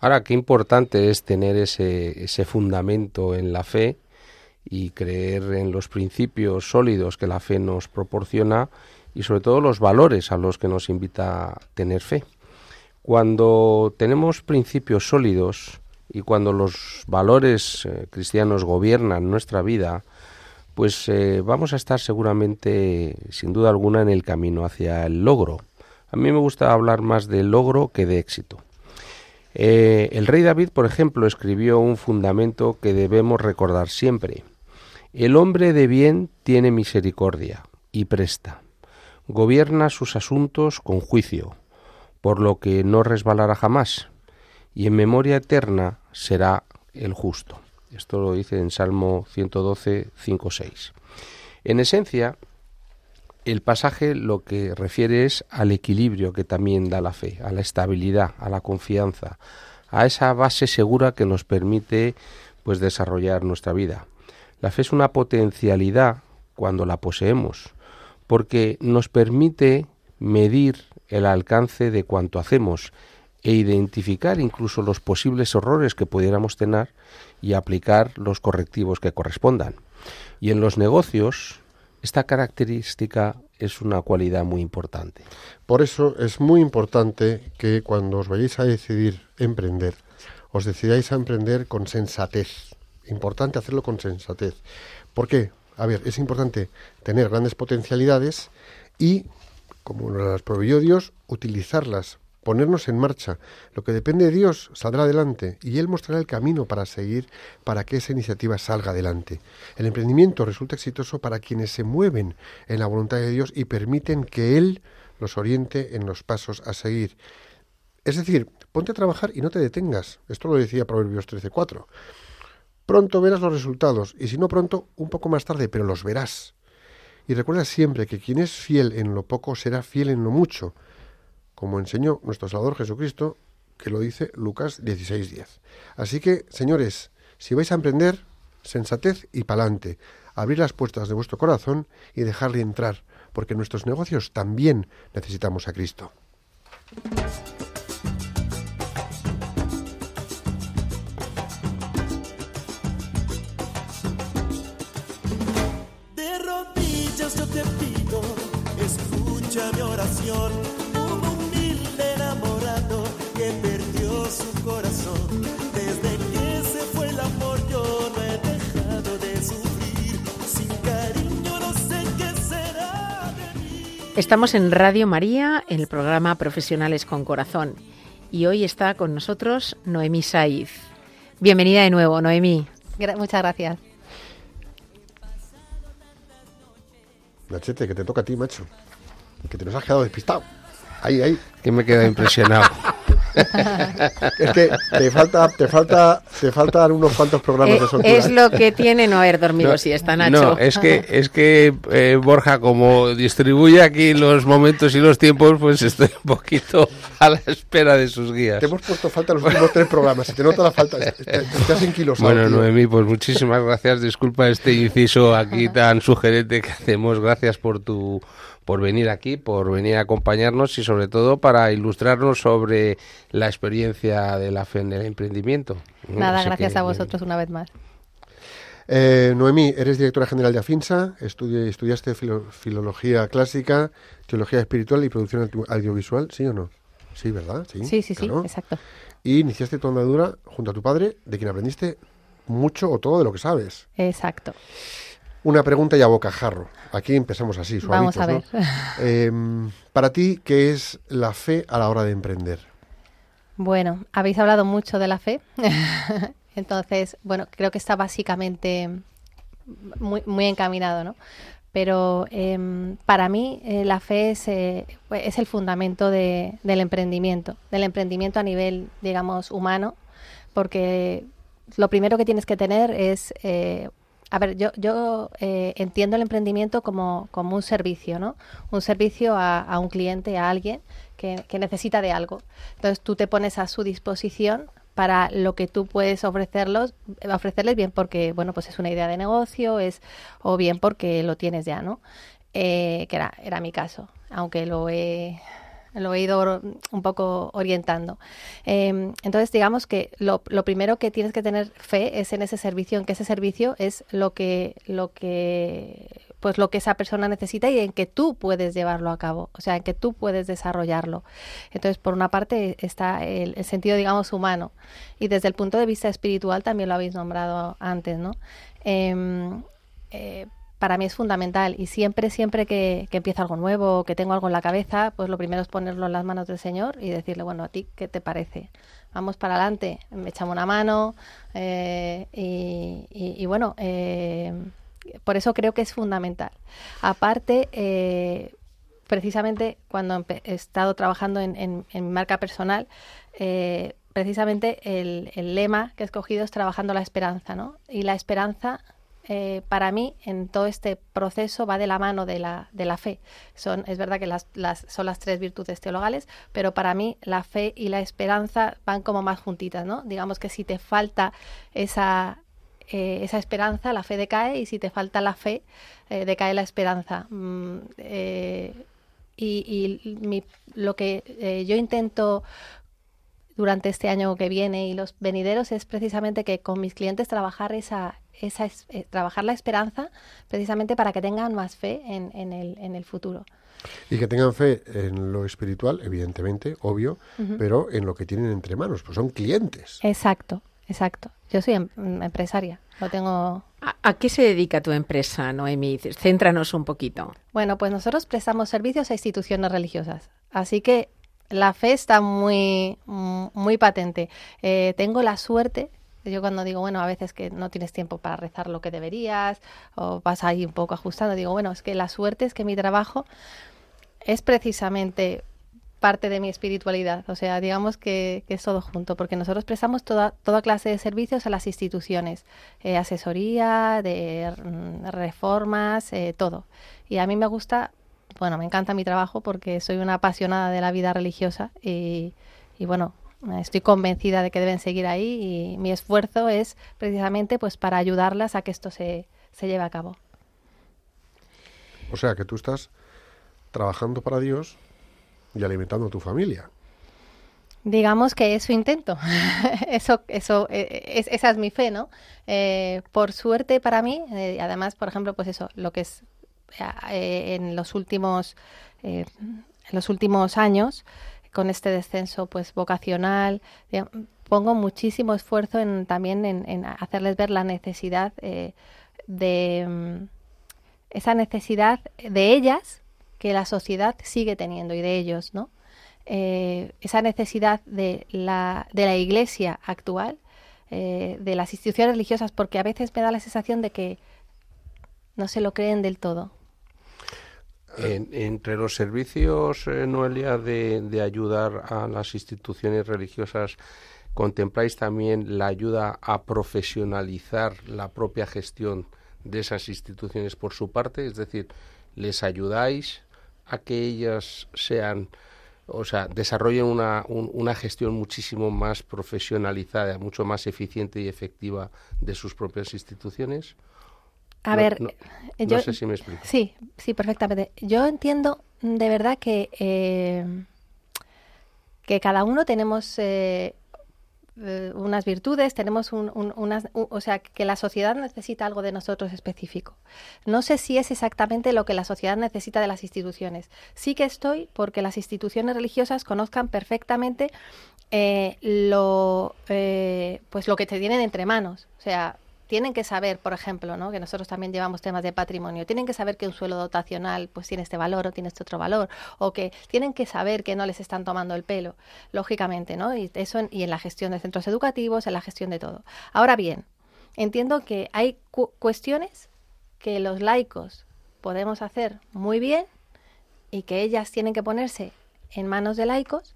Ahora, qué importante es tener ese, ese fundamento en la fe y creer en los principios sólidos que la fe nos proporciona y sobre todo los valores a los que nos invita a tener fe. Cuando tenemos principios sólidos y cuando los valores eh, cristianos gobiernan nuestra vida, pues eh, vamos a estar seguramente, sin duda alguna, en el camino hacia el logro. A mí me gusta hablar más de logro que de éxito. Eh, el rey David, por ejemplo, escribió un fundamento que debemos recordar siempre. El hombre de bien tiene misericordia y presta. Gobierna sus asuntos con juicio, por lo que no resbalará jamás, y en memoria eterna será el justo. Esto lo dice en Salmo 112, 5, 6. En esencia, el pasaje lo que refiere es al equilibrio que también da la fe, a la estabilidad, a la confianza, a esa base segura que nos permite pues desarrollar nuestra vida. La fe es una potencialidad cuando la poseemos, porque nos permite medir el alcance de cuanto hacemos e identificar incluso los posibles errores que pudiéramos tener y aplicar los correctivos que correspondan. Y en los negocios, esta característica es una cualidad muy importante. Por eso es muy importante que cuando os vayáis a decidir emprender, os decidáis a emprender con sensatez. Importante hacerlo con sensatez. ¿Por qué? A ver, es importante tener grandes potencialidades y, como las proveyó Dios, utilizarlas, ponernos en marcha. Lo que depende de Dios saldrá adelante y Él mostrará el camino para seguir para que esa iniciativa salga adelante. El emprendimiento resulta exitoso para quienes se mueven en la voluntad de Dios y permiten que Él los oriente en los pasos a seguir. Es decir, ponte a trabajar y no te detengas. Esto lo decía Proverbios 13:4. Pronto verás los resultados y si no pronto, un poco más tarde, pero los verás. Y recuerda siempre que quien es fiel en lo poco será fiel en lo mucho como enseñó nuestro Salvador Jesucristo, que lo dice Lucas 16:10. Así que, señores, si vais a emprender, sensatez y palante, abrir las puertas de vuestro corazón y dejarle entrar, porque en nuestros negocios también necesitamos a Cristo. Estamos en Radio María, en el programa Profesionales con Corazón. Y hoy está con nosotros Noemí Saiz. Bienvenida de nuevo, Noemí. Gra- muchas gracias. Nachete, que te toca a ti, macho. Que te nos has quedado despistado. Ahí, ahí. Que me queda impresionado. Es que te falta, te falta, te faltan unos cuantos programas Eh, de soltura. es lo que tiene no haber dormido No, siesta, Nacho. No, es que, es que eh, Borja, como distribuye aquí los momentos y los tiempos, pues estoy un poquito a la espera de sus guías. Te hemos puesto falta los últimos tres programas. Se te nota la falta. Estás en kilos. Bueno, Noemí, pues muchísimas gracias. Disculpa este inciso aquí tan sugerente que hacemos. Gracias por tu por venir aquí, por venir a acompañarnos y sobre todo para ilustrarnos sobre la experiencia de la fe en el emprendimiento. Nada, Así gracias que, a vosotros una vez más. Eh, Noemí, eres directora general de AFINSA, estudi- estudiaste filo- filología clásica, teología espiritual y producción audio- audiovisual, ¿sí o no? Sí, ¿verdad? Sí, Sí, sí, sí, exacto. Y iniciaste tu andadura junto a tu padre, de quien aprendiste mucho o todo de lo que sabes. Exacto. Una pregunta y a bocajarro. Aquí empezamos así, Vamos suavitos, a ¿no? Em, para ti, ¿qué es la fe a la hora de emprender? Bueno, habéis hablado mucho de la fe. Entonces, bueno, creo que está básicamente muy, muy encaminado, ¿no? Pero em, para mí eh, la fe es, eh, es el fundamento de- del emprendimiento, del emprendimiento a nivel, digamos, humano, porque lo primero que tienes que tener es, eh, a ver, yo, yo eh, entiendo el emprendimiento como, como un servicio, ¿no? Un servicio a un cliente, a alguien que, necesita de algo. Entonces tú te pones a su disposición para lo que tú puedes ofrecerlos, ofrecerles bien porque, bueno, pues es una idea de negocio, es o bien porque lo tienes ya, ¿no? Eh, que era, era mi caso, aunque lo he lo he ido un poco orientando. Eh, entonces, digamos que lo, primero que tienes que tener fe es en ese servicio, en que ese servicio es lo que, lo que, pues lo que esa persona necesita y en que tú puedes llevarlo a cabo, o sea, en que tú puedes desarrollarlo. Entonces, por una parte está el, el sentido, digamos, humano y desde el punto de vista espiritual también lo habéis nombrado antes, ¿no? Em, eh, para mí es fundamental y siempre, siempre que, empiezo algo nuevo, que tengo algo en la cabeza, pues lo primero es ponerlo en las manos del Señor y decirle, bueno, a ti, ¿qué te parece? Vamos para adelante, me echamos una mano eh, y, bueno, eh, por eso creo que es fundamental. Aparte, eh, precisamente cuando he estado trabajando en, en- en marca personal, eh, precisamente el, el lema que he escogido es trabajando la esperanza, ¿no? Y la esperanza, eh, para mí, en todo este proceso va de la mano de la, de la fe. Son, es verdad que las, son las tres virtudes teologales, pero para mí la fe y la esperanza van como más juntitas, ¿no? Digamos que si te falta esa, eh, esa esperanza, la fe decae, y si te falta la fe, eh, decae la esperanza. Mm, eh, y y mi- lo que yo intento durante este año que viene y los venideros es precisamente que con mis clientes trabajar esa, esa es- eh, trabajar la esperanza precisamente para que tengan más fe en, en el, en el futuro. Y que tengan fe en lo espiritual, evidentemente, obvio, pero en lo que tienen entre manos, pues son clientes. Exacto, exacto. Yo soy em- empresaria, lo tengo ¿A, a qué se dedica tu empresa, Noemí? Céntranos un poquito. Bueno, pues nosotros prestamos servicios a instituciones religiosas, así que la fe está muy, mm, muy patente. Eh, tengo la suerte, yo cuando digo, bueno, a veces que no tienes tiempo para rezar lo que deberías o vas ahí un poco ajustando, digo, bueno, es que la suerte es que mi trabajo es precisamente parte de mi espiritualidad, o sea, digamos que, es todo junto, porque nosotros prestamos toda, toda clase de servicios a las instituciones, eh, asesoría, de mm, reformas, eh, todo. Y a mí me gusta, bueno, me encanta mi trabajo porque soy una apasionada de la vida religiosa y bueno, estoy convencida de que deben seguir ahí y mi esfuerzo es precisamente pues para ayudarlas a que esto se, se lleve a cabo. O sea, que tú estás trabajando para Dios y alimentando a tu familia. Digamos que eso intento. eso, eso, eh, es, esa es mi fe, ¿no? Eh, por suerte para mí, eh, además, por ejemplo, pues eso, lo que es eh, en los últimos, eh, en los últimos años, con este descenso, pues vocacional, pongo muchísimo esfuerzo en también en, en hacerles ver la necesidad eh, de mm, esa necesidad de ellas que la sociedad sigue teniendo y de ellos, ¿no? eh, esa necesidad de la, de la iglesia actual, eh, de las instituciones religiosas, porque a veces me da la sensación de que no se lo creen del todo. En- entre los servicios, eh, Noelia, de, de ayudar a las instituciones religiosas, ¿contempláis también la ayuda a profesionalizar la propia gestión de esas instituciones por su parte? Es decir, ¿les ayudáis a que ellas sean, o sea, desarrollen una, un- una gestión muchísimo más profesionalizada, mucho más eficiente y efectiva de sus propias instituciones? A No- ver, no- eh, no yo, sé si me explico. Sí, sí, perfectamente. Yo entiendo de verdad que, eh, que cada uno tenemos eh, eh, unas virtudes, tenemos un, un- unas, o sea, que la sociedad necesita algo de nosotros específico. No sé si es exactamente lo que la sociedad necesita de las instituciones. Sí que estoy porque las instituciones religiosas conozcan perfectamente eh, lo, eh, pues lo que te tienen entre manos. O sea, tienen que saber, por ejemplo, ¿no? que nosotros también llevamos temas de patrimonio, tienen que saber que un suelo dotacional pues tiene este valor o tiene este otro valor, o que tienen que saber que no les están tomando el pelo, lógicamente, ¿no? Y eso en, y en la gestión de centros educativos, en la gestión de todo. Ahora bien, entiendo que hay cu- cuestiones que los laicos podemos hacer muy bien y que ellas tienen que ponerse en manos de laicos,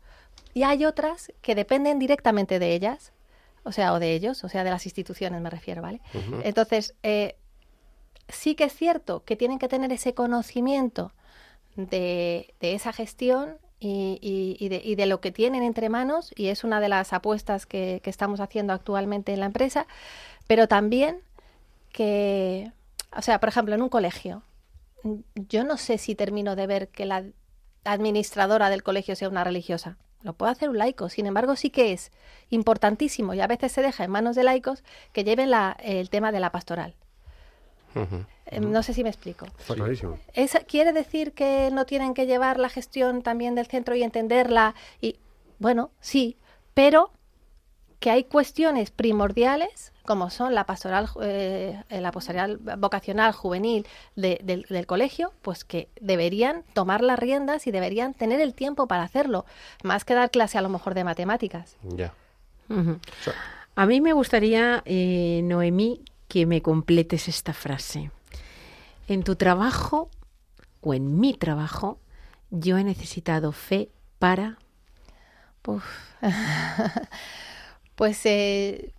y hay otras que dependen directamente de ellas, o sea, o de ellos, o sea, de las instituciones me refiero, ¿vale? Entonces, eh, sí que es cierto que tienen que tener ese conocimiento de, de esa gestión y, y- y de, y de lo que tienen entre manos, y es una de las apuestas que, que estamos haciendo actualmente en la empresa, pero también que, o sea, por ejemplo, en un colegio, yo no sé si termino de ver que la administradora del colegio sea una religiosa. Lo puede hacer un laico. Sin embargo, sí que es importantísimo y a veces se deja en manos de laicos que lleven la- el tema de la pastoral. Eh, No sé si me explico. Está clarísimo. ¿Es- ¿Quiere decir que no tienen que llevar la gestión también del centro y entenderla? Y bueno, sí, pero que hay cuestiones primordiales como son la pastoral, eh, la pastoral vocacional juvenil de- del, del colegio, pues que deberían tomar las riendas y deberían tener el tiempo para hacerlo, más que dar clase a lo mejor de matemáticas. Ya. A mí me gustaría, eh, Noemí, que me completes esta frase. En tu trabajo o en mi trabajo, yo he necesitado fe para... Uf. pues eh,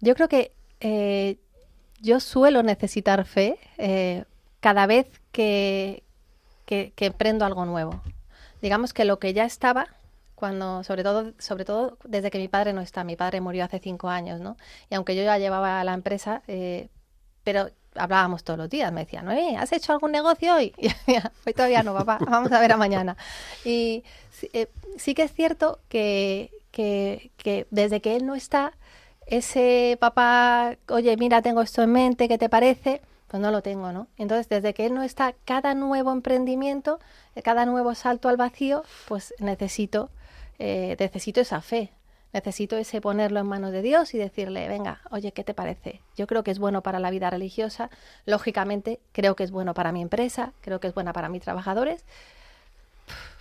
yo creo que eh, yo suelo necesitar fe eh, cada vez que, que, emprendo algo nuevo. Digamos que lo que ya estaba, cuando, sobre todo, sobre todo desde que mi padre no está, mi padre murió hace cinco años, ¿no? Y aunque yo ya llevaba la empresa, eh, pero hablábamos todos los días, me decía, ¿no? ¿Has hecho algún negocio hoy? Hoy todavía no, papá, vamos a ver a mañana. Y sí, eh, sí que es cierto que, que, que desde que él no está, ese papá, oye, mira, tengo esto en mente, ¿qué te parece? Pues no lo tengo, ¿no? Entonces, desde que él no está, cada nuevo emprendimiento, cada nuevo salto al vacío, pues necesito, eh, necesito esa fe, necesito ese ponerlo en manos de Dios y decirle, venga, oye, ¿qué te parece? Yo creo que es bueno para la vida religiosa, lógicamente creo que es bueno para mi empresa, creo que es buena para mis trabajadores,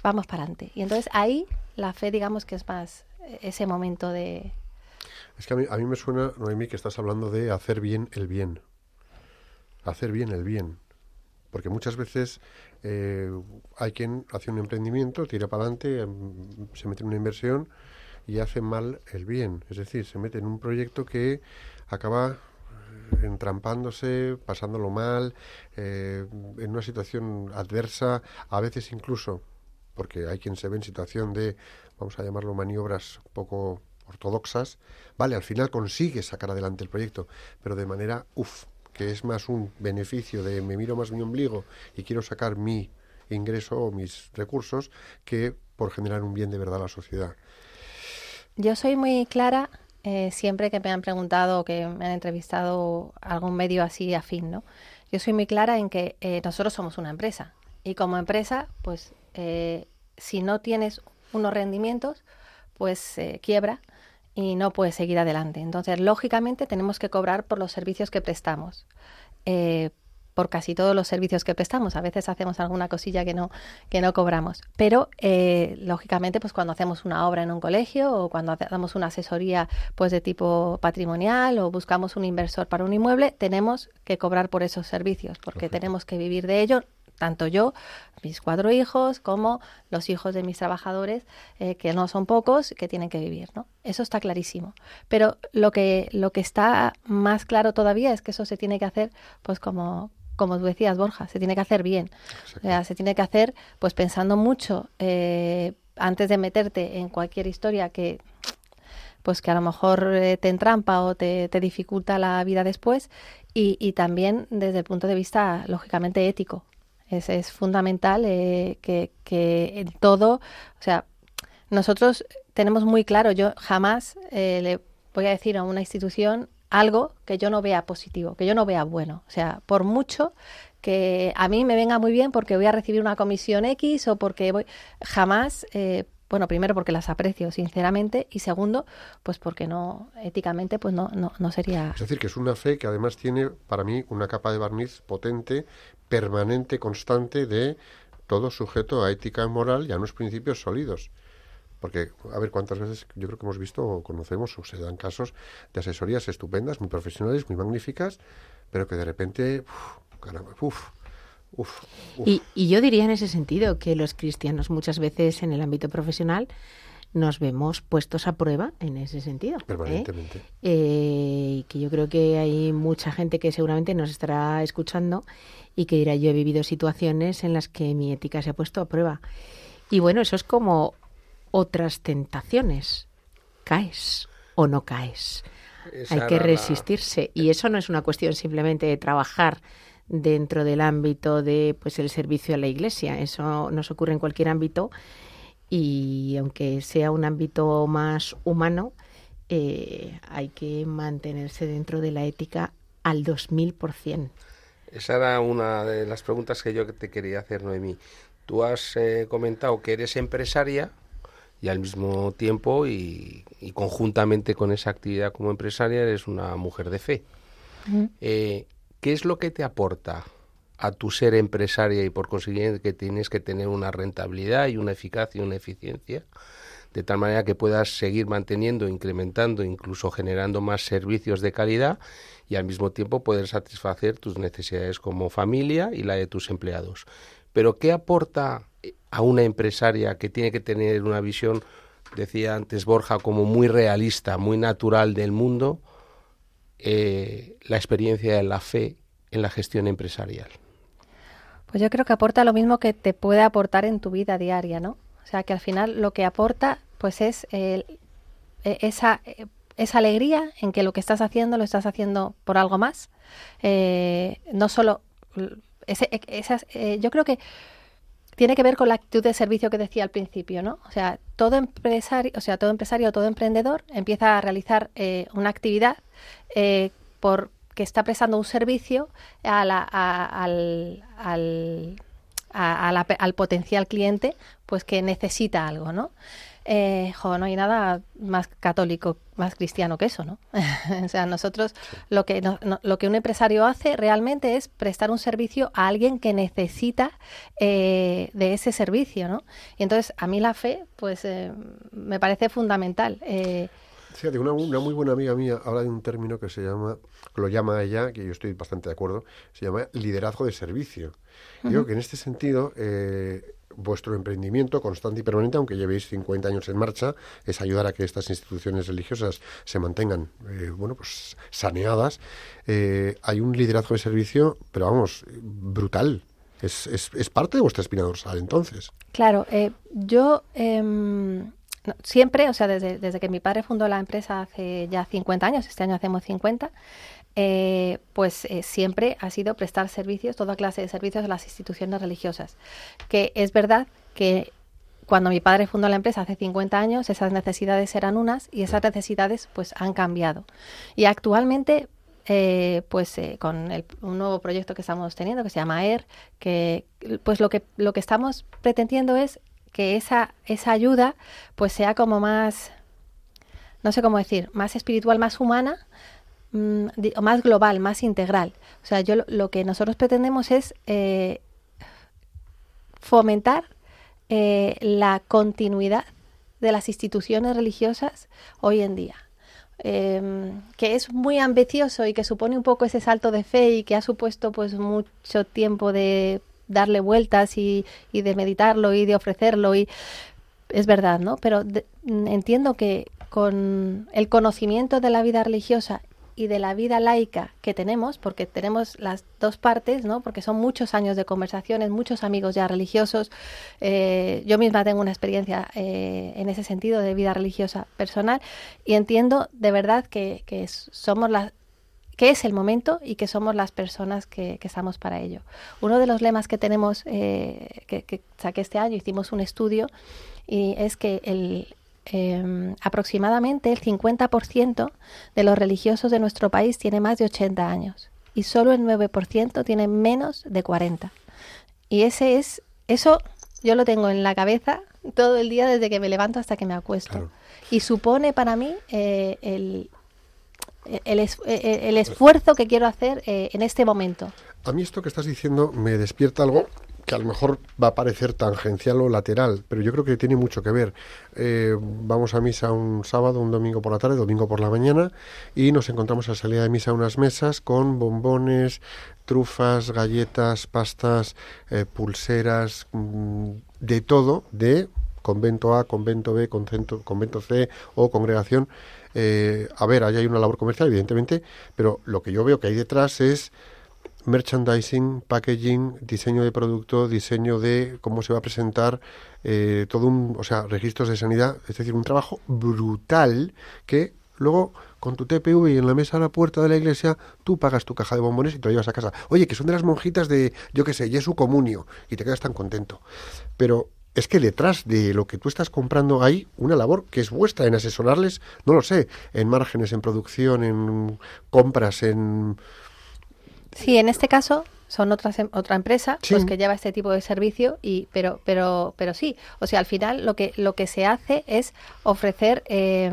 vamos para adelante. Y entonces ahí la fe, digamos que es más ese momento de... Es que a mí, a mí me suena, Noemí, que estás hablando de hacer bien el bien. Hacer bien el bien. Porque muchas veces eh, hay quien hace un emprendimiento, tira para adelante, em, se mete en una inversión y hace mal el bien. Es decir, se mete en un proyecto que acaba eh, entrampándose, pasándolo mal, eh, en una situación adversa, a veces incluso, porque hay quien se ve en situación de, vamos a llamarlo, maniobras poco ortodoxas, vale, al final consigue sacar adelante el proyecto, pero de manera, uff, que es más un beneficio de me miro más mi ombligo y quiero sacar mi ingreso o mis recursos que por generar un bien de verdad a la sociedad. Yo soy muy clara eh, siempre que me han preguntado o que me han entrevistado algún medio así afín, ¿no? Yo soy muy clara en que eh, nosotros somos una empresa y como empresa, pues eh, si no tienes unos rendimientos, pues eh, quiebra y no puedes seguir adelante. Entonces, lógicamente, tenemos que cobrar por los servicios que prestamos. Eh, por casi todos los servicios que prestamos. A veces hacemos alguna cosilla que no, que no cobramos. Pero, eh, lógicamente, pues cuando hacemos una obra en un colegio o cuando damos una asesoría pues de tipo patrimonial o buscamos un inversor para un inmueble, tenemos que cobrar por esos servicios porque tenemos que vivir de ello tanto yo, mis cuatro hijos, como los hijos de mis trabajadores, eh, que no son pocos, que tienen que vivir, ¿no? Eso está clarísimo. Pero lo que, lo que está más claro todavía es que eso se tiene que hacer, pues como, como tú decías, Borja, se tiene que hacer bien. O sea, se tiene que hacer, pues pensando mucho eh, antes de meterte en cualquier historia que pues que a lo mejor eh, te entrampa o te, te dificulta la vida después y, y también desde el punto de vista lógicamente ético es, es fundamental eh, que, que en todo, o sea, nosotros tenemos muy claro, yo jamás eh, le voy a decir a una institución algo que yo no vea positivo, que yo no vea bueno. O sea, por mucho que a mí me venga muy bien porque voy a recibir una comisión X o porque voy, jamás, eh, bueno, primero porque las aprecio sinceramente y segundo, pues porque no, éticamente, pues no, no, no sería... Es decir, que es una fe que además tiene para mí una capa de barniz potente, permanente, constante de todo sujeto a ética moral y a unos principios sólidos. Porque, a ver, cuántas veces yo creo que hemos visto o conocemos o se dan casos de asesorías estupendas, muy profesionales, muy magníficas, pero que de repente, caramba, uf, y yo diría en ese sentido que los cristianos muchas veces en el ámbito profesional nos vemos puestos a prueba en ese sentido. ¿eh? permanentemente. Eh, y que yo creo que hay mucha gente que seguramente nos estará escuchando y que dirá yo he vivido situaciones en las que mi ética se ha puesto a prueba. Y bueno, eso es como otras tentaciones. Caes o no caes. Esa Hay que la- resistirse. Y eso no es una cuestión simplemente de trabajar dentro del ámbito de pues el servicio a la iglesia. Eso nos ocurre en cualquier ámbito y aunque sea un ámbito más humano, eh, hay que mantenerse dentro de la ética al 2000%. Esa era una de las preguntas que yo te quería hacer, Noemí. Tú has eh, comentado que eres empresaria y al mismo tiempo y, y conjuntamente con esa actividad como empresaria eres una mujer de fe. Eh, ¿Qué es lo que te aporta a tu ser empresaria y por consiguiente que tienes que tener una rentabilidad y una eficacia y una eficiencia? de tal manera que puedas seguir manteniendo, incrementando, incluso generando más servicios de calidad y al mismo tiempo poder satisfacer tus necesidades como familia y la de tus empleados. Pero ¿qué aporta a una empresaria que tiene que tener una visión, decía antes Borja, como muy realista, muy natural del mundo, eh, la experiencia de la fe en la gestión empresarial? Pues yo creo que aporta lo mismo que te puede aportar en tu vida diaria, ¿no? O sea, que al final lo que aporta, pues es el- e- esa, eh, esa alegría en que lo que estás haciendo lo estás haciendo por algo más. Eh, no solo ese, e- eh, yo creo que tiene que ver con la actitud de servicio que decía al principio, ¿no? O sea, todo empresario, o sea, todo empresario, todo emprendedor empieza a realizar eh, una actividad eh, por que está prestando un servicio a la- a- al, al, al potencial cliente, pues que necesita algo, ¿no? Eh, no hay nada más católico, más cristiano que eso, ¿no? o sea, nosotros lo que lo que un empresario hace realmente es prestar un servicio a alguien que necesita eh, de ese servicio, ¿no? Y entonces a mí la fe, pues eh, me parece fundamental. Fíjate, una, una muy buena amiga mía habla de un término que se llama, lo llama ella, que yo estoy bastante de acuerdo, se llama liderazgo de servicio. Y Digo que en este sentido, eh, vuestro emprendimiento constante y permanente, aunque llevéis 50 años en marcha, es ayudar a que estas instituciones religiosas se mantengan, eh, bueno, pues saneadas. Eh, hay un liderazgo de servicio, pero vamos, brutal. Es, es, es parte de vuestra espina dorsal, entonces. Claro, yo em, siempre, o sea, desde, desde que mi padre fundó la empresa hace ya 50 años, este año hacemos 50, eh, pues eh, siempre ha sido prestar servicios, toda clase de servicios a las instituciones religiosas. Que es verdad que cuando mi padre fundó la empresa hace 50 años, esas necesidades eran unas y esas necesidades pues han cambiado. Y actualmente eh, pues eh, con el- un nuevo proyecto que estamos teniendo que se llama ER, que pues lo que lo que estamos pretendiendo es que esa esa ayuda pues sea como más no sé cómo decir, más espiritual, más humana, mm, más global, más integral. O sea, yo lo, lo que nosotros pretendemos es eh, fomentar eh, la continuidad de las instituciones religiosas hoy en día. Em, que es muy ambicioso y que supone un poco ese salto de fe y que ha supuesto pues mucho tiempo de darle vueltas y, y de meditarlo y de ofrecerlo y es verdad, ¿no? Pero de- mm, entiendo que con el conocimiento de la vida religiosa y de la vida laica que tenemos, porque tenemos las dos partes, ¿no? Porque son muchos años de conversaciones, muchos amigos ya religiosos. eh, yo misma tengo una experiencia eh, en ese sentido de vida religiosa personal y entiendo de verdad que, somos las que es el momento y que somos las personas que, que estamos para ello. Uno de los lemas que tenemos, eh, que, que saqué este año, hicimos un estudio, y es que el, eh, aproximadamente el 50% de los religiosos de nuestro país tiene más de 80 años y solo el 9% tiene menos de 40. Y ese es, eso yo lo tengo en la cabeza todo el día desde que me levanto hasta que me acuesto. Claro. Y supone para mí eh, el, el, es- eh, el esfuerzo que quiero hacer eh, en este momento. A mí esto que estás diciendo me despierta algo que a lo mejor va a parecer tangencial o lateral, pero yo creo que tiene mucho que ver. Eh, vamos a misa un sábado, un domingo por la tarde, domingo por la mañana, y nos encontramos a salida de misa unas mesas con bombones, trufas, galletas, pastas, eh, pulseras, mm, de todo, de convento A, convento B, convento, convento C o congregación. Eh, a ver, ahí hay una labor comercial, evidentemente, pero lo que yo veo que hay detrás es merchandising, packaging, diseño de producto, diseño de cómo se va a presentar, eh, todo un, o sea, registros de sanidad, es decir, un trabajo brutal que luego con tu TPV y en la mesa a la puerta de la iglesia, tú pagas tu caja de bombones y te lo llevas a casa. Oye, que son de las monjitas de, yo qué sé, Jesu Comunio, y te quedas tan contento. Pero es que detrás de lo que tú estás comprando hay una labor que es vuestra en asesorarles, no lo sé, en márgenes, en producción, en compras, en... Sí, en este caso son otras em- otra empresa Sí. pues que lleva este tipo de servicio y pero pero pero sí o sea al final lo que lo que se hace es ofrecer eh,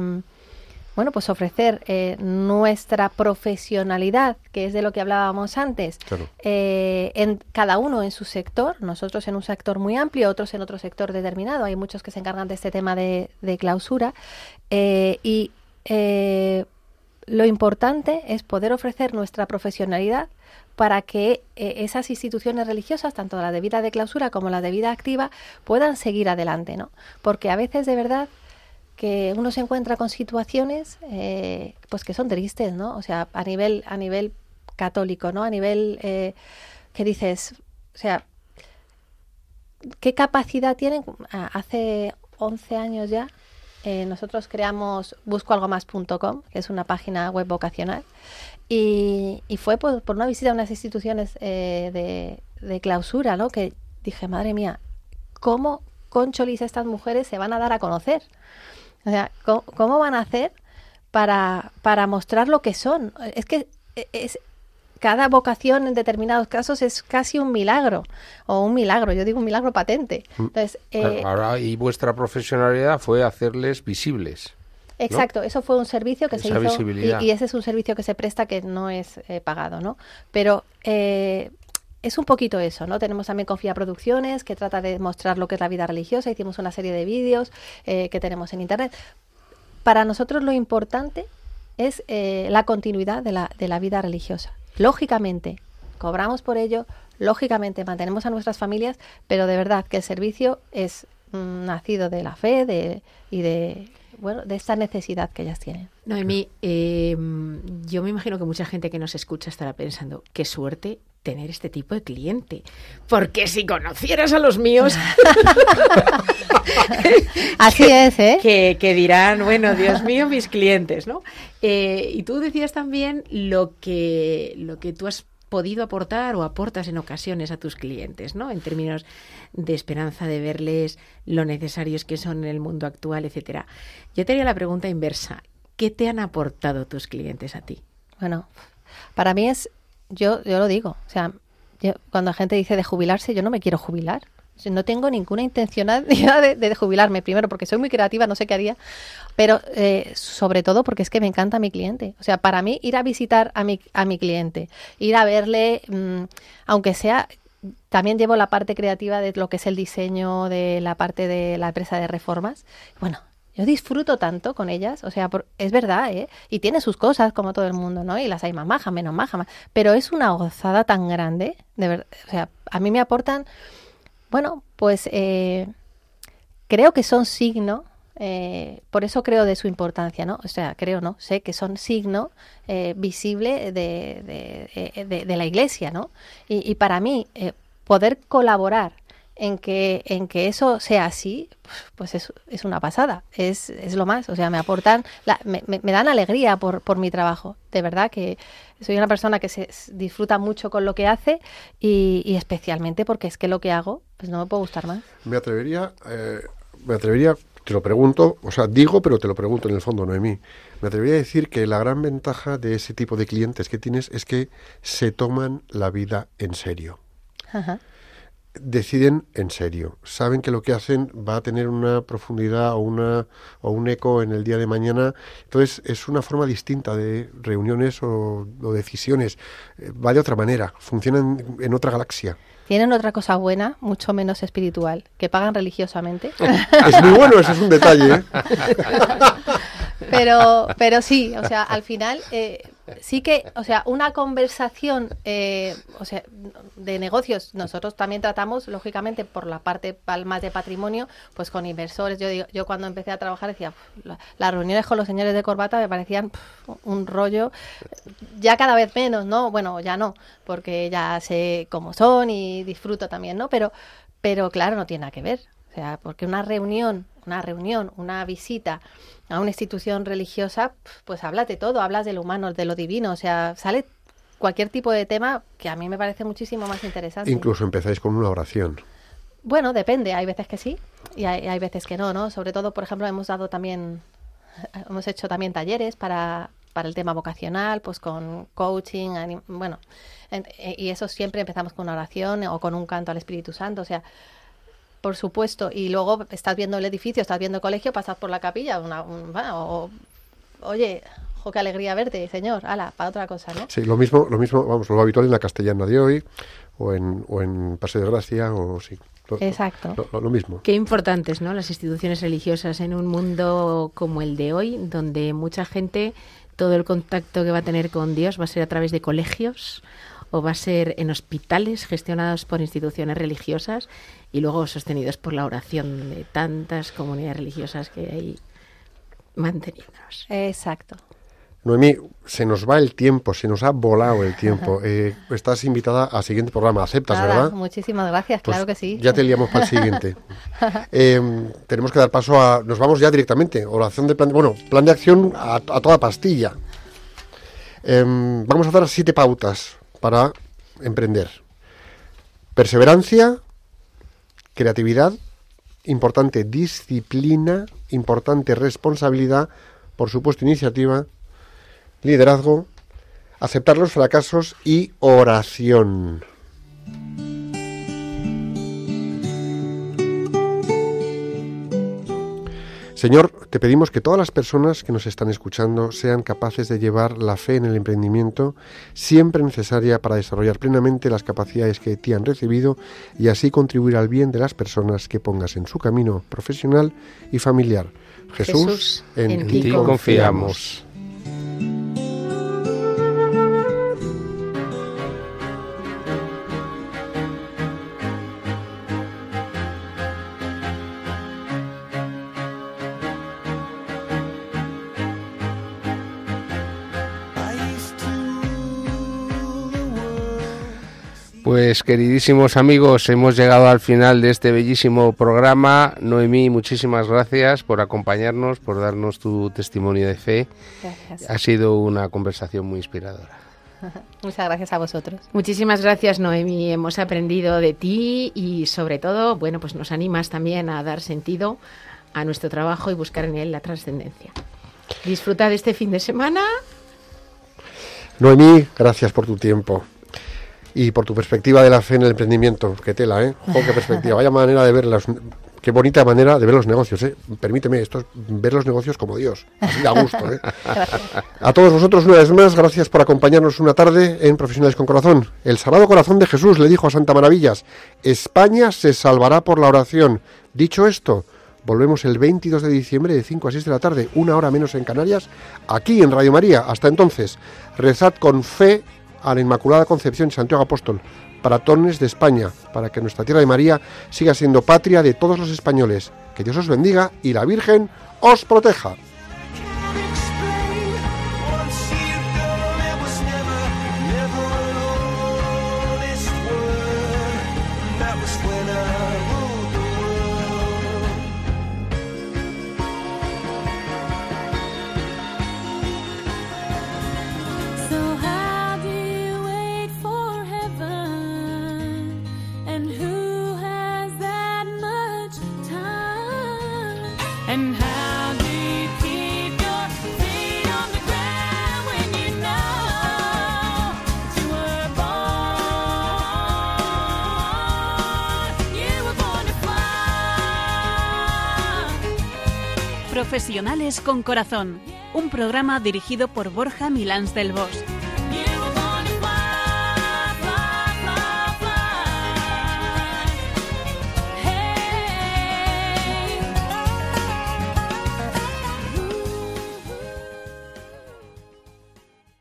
bueno pues ofrecer eh, nuestra profesionalidad que es de lo que hablábamos antes Claro. eh, en cada uno en su sector nosotros en un sector muy amplio otros en otro sector determinado hay muchos que se encargan de este tema de, de clausura eh, y lo importante es poder ofrecer nuestra profesionalidad para que eh, esas instituciones religiosas, tanto la de vida de clausura como la de vida activa, puedan seguir adelante, ¿no? Porque a veces de verdad que uno se encuentra con situaciones eh, pues que son tristes, ¿no? O sea, a nivel, a nivel católico, ¿no? A nivel eh, que dices, o sea, ¿qué capacidad tienen? Ah, Hace 11 años ya eh, nosotros creamos buscoalgomás.com, que es una página web vocacional, y, y fue por, por una visita a unas instituciones eh, de, de clausura, ¿no? Que dije, madre mía, ¿cómo concholis estas mujeres se van a dar a conocer? O sea, ¿cómo, cómo van a hacer para, para mostrar lo que son? Es que eh, es, cada vocación en determinados casos es casi un milagro, o un milagro, yo digo un milagro patente. Entonces, eh, Ahora, y vuestra profesionalidad fue hacerles visibles. Exacto, eso fue un servicio que se hizo y ese es un servicio que se presta que no es eh, pagado, ¿no? Pero eh, es un poquito eso, ¿no? Tenemos también Confía Producciones que trata de mostrar lo que es la vida religiosa. Hicimos una serie de vídeos eh, que tenemos en internet. Para nosotros lo importante es eh, la continuidad de la, de la vida religiosa. Lógicamente, cobramos por ello, lógicamente mantenemos a nuestras familias, pero de verdad que el servicio es mm, nacido de la fe de, y de bueno de esta necesidad que ellas tienen. Noemí, eh, yo me imagino que mucha gente que nos escucha estará pensando, qué suerte tener este tipo de cliente. Porque si conocieras a los míos, Así es, ¿eh? que, que dirán, bueno, Dios mío, mis clientes, ¿no? Eh, y tú decías también lo que, lo que tú has podido aportar o aportas en ocasiones a tus clientes, ¿no? En términos de esperanza, de verles lo necesarios que son en el mundo actual, etcétera. Yo te haría la pregunta inversa. ¿Qué te han aportado tus clientes a ti? Bueno, para mí es, yo, yo lo digo, o sea, yo- cuando la gente dice de jubilarse, yo no me quiero jubilar. No tengo ninguna intención de, jubilarme, primero porque soy muy creativa, no sé qué haría, pero eh, sobre todo porque es que me encanta mi cliente. O sea, para mí ir a visitar a mi, a mi cliente, ir a verle, mm, aunque sea, también llevo la parte creativa de lo que es el diseño, de la parte de la empresa de reformas. Bueno, yo disfruto tanto con ellas, o sea, por- es verdad, ¿eh? Y tiene sus cosas, como todo el mundo, ¿no? Y las hay más majas, menos majas, más- pero es una gozada tan grande, de verdad, o sea, a mí me aportan, bueno, pues eh, creo que son signo, eh, por eso creo de su importancia, ¿no? O sea, creo, ¿no? Sé que son signo eh, visible eh, de- de la iglesia, ¿no? Y, y para mí, poder colaborar en que, en que eso sea así, pues es, es una pasada, es, es lo más, o sea, me aportan, la- me- me dan alegría por, por mi trabajo, de verdad que soy una persona que se disfruta mucho con lo que hace y, y especialmente porque es que lo que hago, pues no me puede gustar más. Me atrevería, eh, me atrevería, te lo pregunto, o sea, digo, pero te lo pregunto en el fondo, Noemí. Me atrevería a decir que la gran ventaja de ese tipo de clientes que tienes es que se toman la vida en serio. Ajá. Deciden en serio, saben que lo que hacen va a tener una profundidad o una o un eco en el día de mañana, entonces es una forma distinta de reuniones o, o decisiones, Eh, va de otra manera, funcionan en otra galaxia. Tienen otra cosa buena, mucho menos espiritual, que pagan religiosamente. Es muy bueno, ese es un detalle. ¿eh? pero pero sí o sea al final eh, sí que o sea una conversación eh, o sea de negocios nosotros también tratamos lógicamente por la parte más de patrimonio pues con inversores. Yo digo- yo cuando empecé a trabajar decía "Pf, la- las reuniones con los señores de corbata me parecían un rollo ya cada vez menos no bueno ya no porque ya sé cómo son y disfruto también no pero pero claro no tiene nada que ver. O sea, porque una reunión, una reunión, una visita a una institución religiosa, pues hablas de todo, hablas de lo humano, de lo divino, o sea, sale cualquier tipo de tema que a mí me parece muchísimo más interesante. Incluso empezáis con una oración. Bueno, depende, hay veces que sí y hay, hay veces que no, ¿no? Sobre todo, por ejemplo, hemos dado también, hemos hecho también talleres para, para el tema vocacional, pues con coaching, bueno, en- eh, y eso siempre empezamos con una oración o con un canto al Espíritu Santo, o sea, por supuesto, y luego estás viendo el edificio, estás viendo el colegio, pasas por la capilla, una, un- va, o, oye, jo, qué alegría verte, señor, ala, para otra cosa, ¿no? Sí, lo mismo, lo mismo, vamos, lo habitual en la castellana de hoy, o en, o en Paseo de Gracia, o sí. Lo, Exacto. lo- lo- lo mismo. Qué importantes, ¿no? Las instituciones religiosas en un mundo como el de hoy, donde mucha gente, todo el contacto que va a tener con Dios va a ser a través de colegios o va a ser en hospitales gestionados por instituciones religiosas y luego sostenidos por la oración de tantas comunidades religiosas que hay manteniéndonos. Exacto. Noemí, se nos va el tiempo, se nos ha volado el tiempo. Eh, estás invitada al siguiente programa, ¿aceptas, Nada, verdad? muchísimas gracias, Pues claro que sí. Ya te liamos para el siguiente. Eh, tenemos que dar paso a. Nos vamos ya directamente. Oración de plan. Bueno, plan de acción a, a toda pastilla. Em, vamos a dar siete pautas para emprender: perseverancia, creatividad, importante disciplina, importante responsabilidad, por supuesto iniciativa, liderazgo, aceptar los fracasos y oración. Señor, te pedimos que todas las personas que nos están escuchando sean capaces de llevar la fe en el emprendimiento siempre necesaria para desarrollar plenamente las capacidades que te han recibido y así contribuir al bien de las personas que pongas en su camino profesional y familiar. Jesús, Jesús, en, en ti ti confiamos. Pues queridísimos amigos, hemos llegado al final de este bellísimo programa. Noemí, muchísimas gracias por acompañarnos, por darnos tu testimonio de fe. Gracias. Ha sido una conversación muy inspiradora. Muchas gracias a vosotros. Muchísimas gracias, Noemi. Hemos aprendido de ti y sobre todo, bueno, pues nos animas también a dar sentido a nuestro trabajo y buscar en él la trascendencia. Disfruta de este fin de semana. Noemí, gracias por tu tiempo y por tu perspectiva de la fe en el emprendimiento. Qué tela, ¿eh? Jo, qué perspectiva. Vaya manera de ver los... Qué bonita manera de ver los negocios, ¿eh? Permíteme, esto es ver los negocios como Dios. Así da gusto, ¿eh? A todos vosotros, una vez más, gracias por acompañarnos una tarde en Profesionales con Corazón. El Sagrado Corazón de Jesús le dijo a Santa Maravillas, España se salvará por la oración. Dicho esto, volvemos el 22 de diciembre de 5 a 6 de la tarde, una hora menos en Canarias, aquí en Radio María. Hasta entonces, rezad con fe a la Inmaculada Concepción de Santiago Apóstol, paratones de España, para que nuestra tierra de María siga siendo patria de todos los españoles. Que Dios os bendiga y la Virgen os proteja. Profesionales con Corazón, un programa dirigido por Borja Milans del Bosch.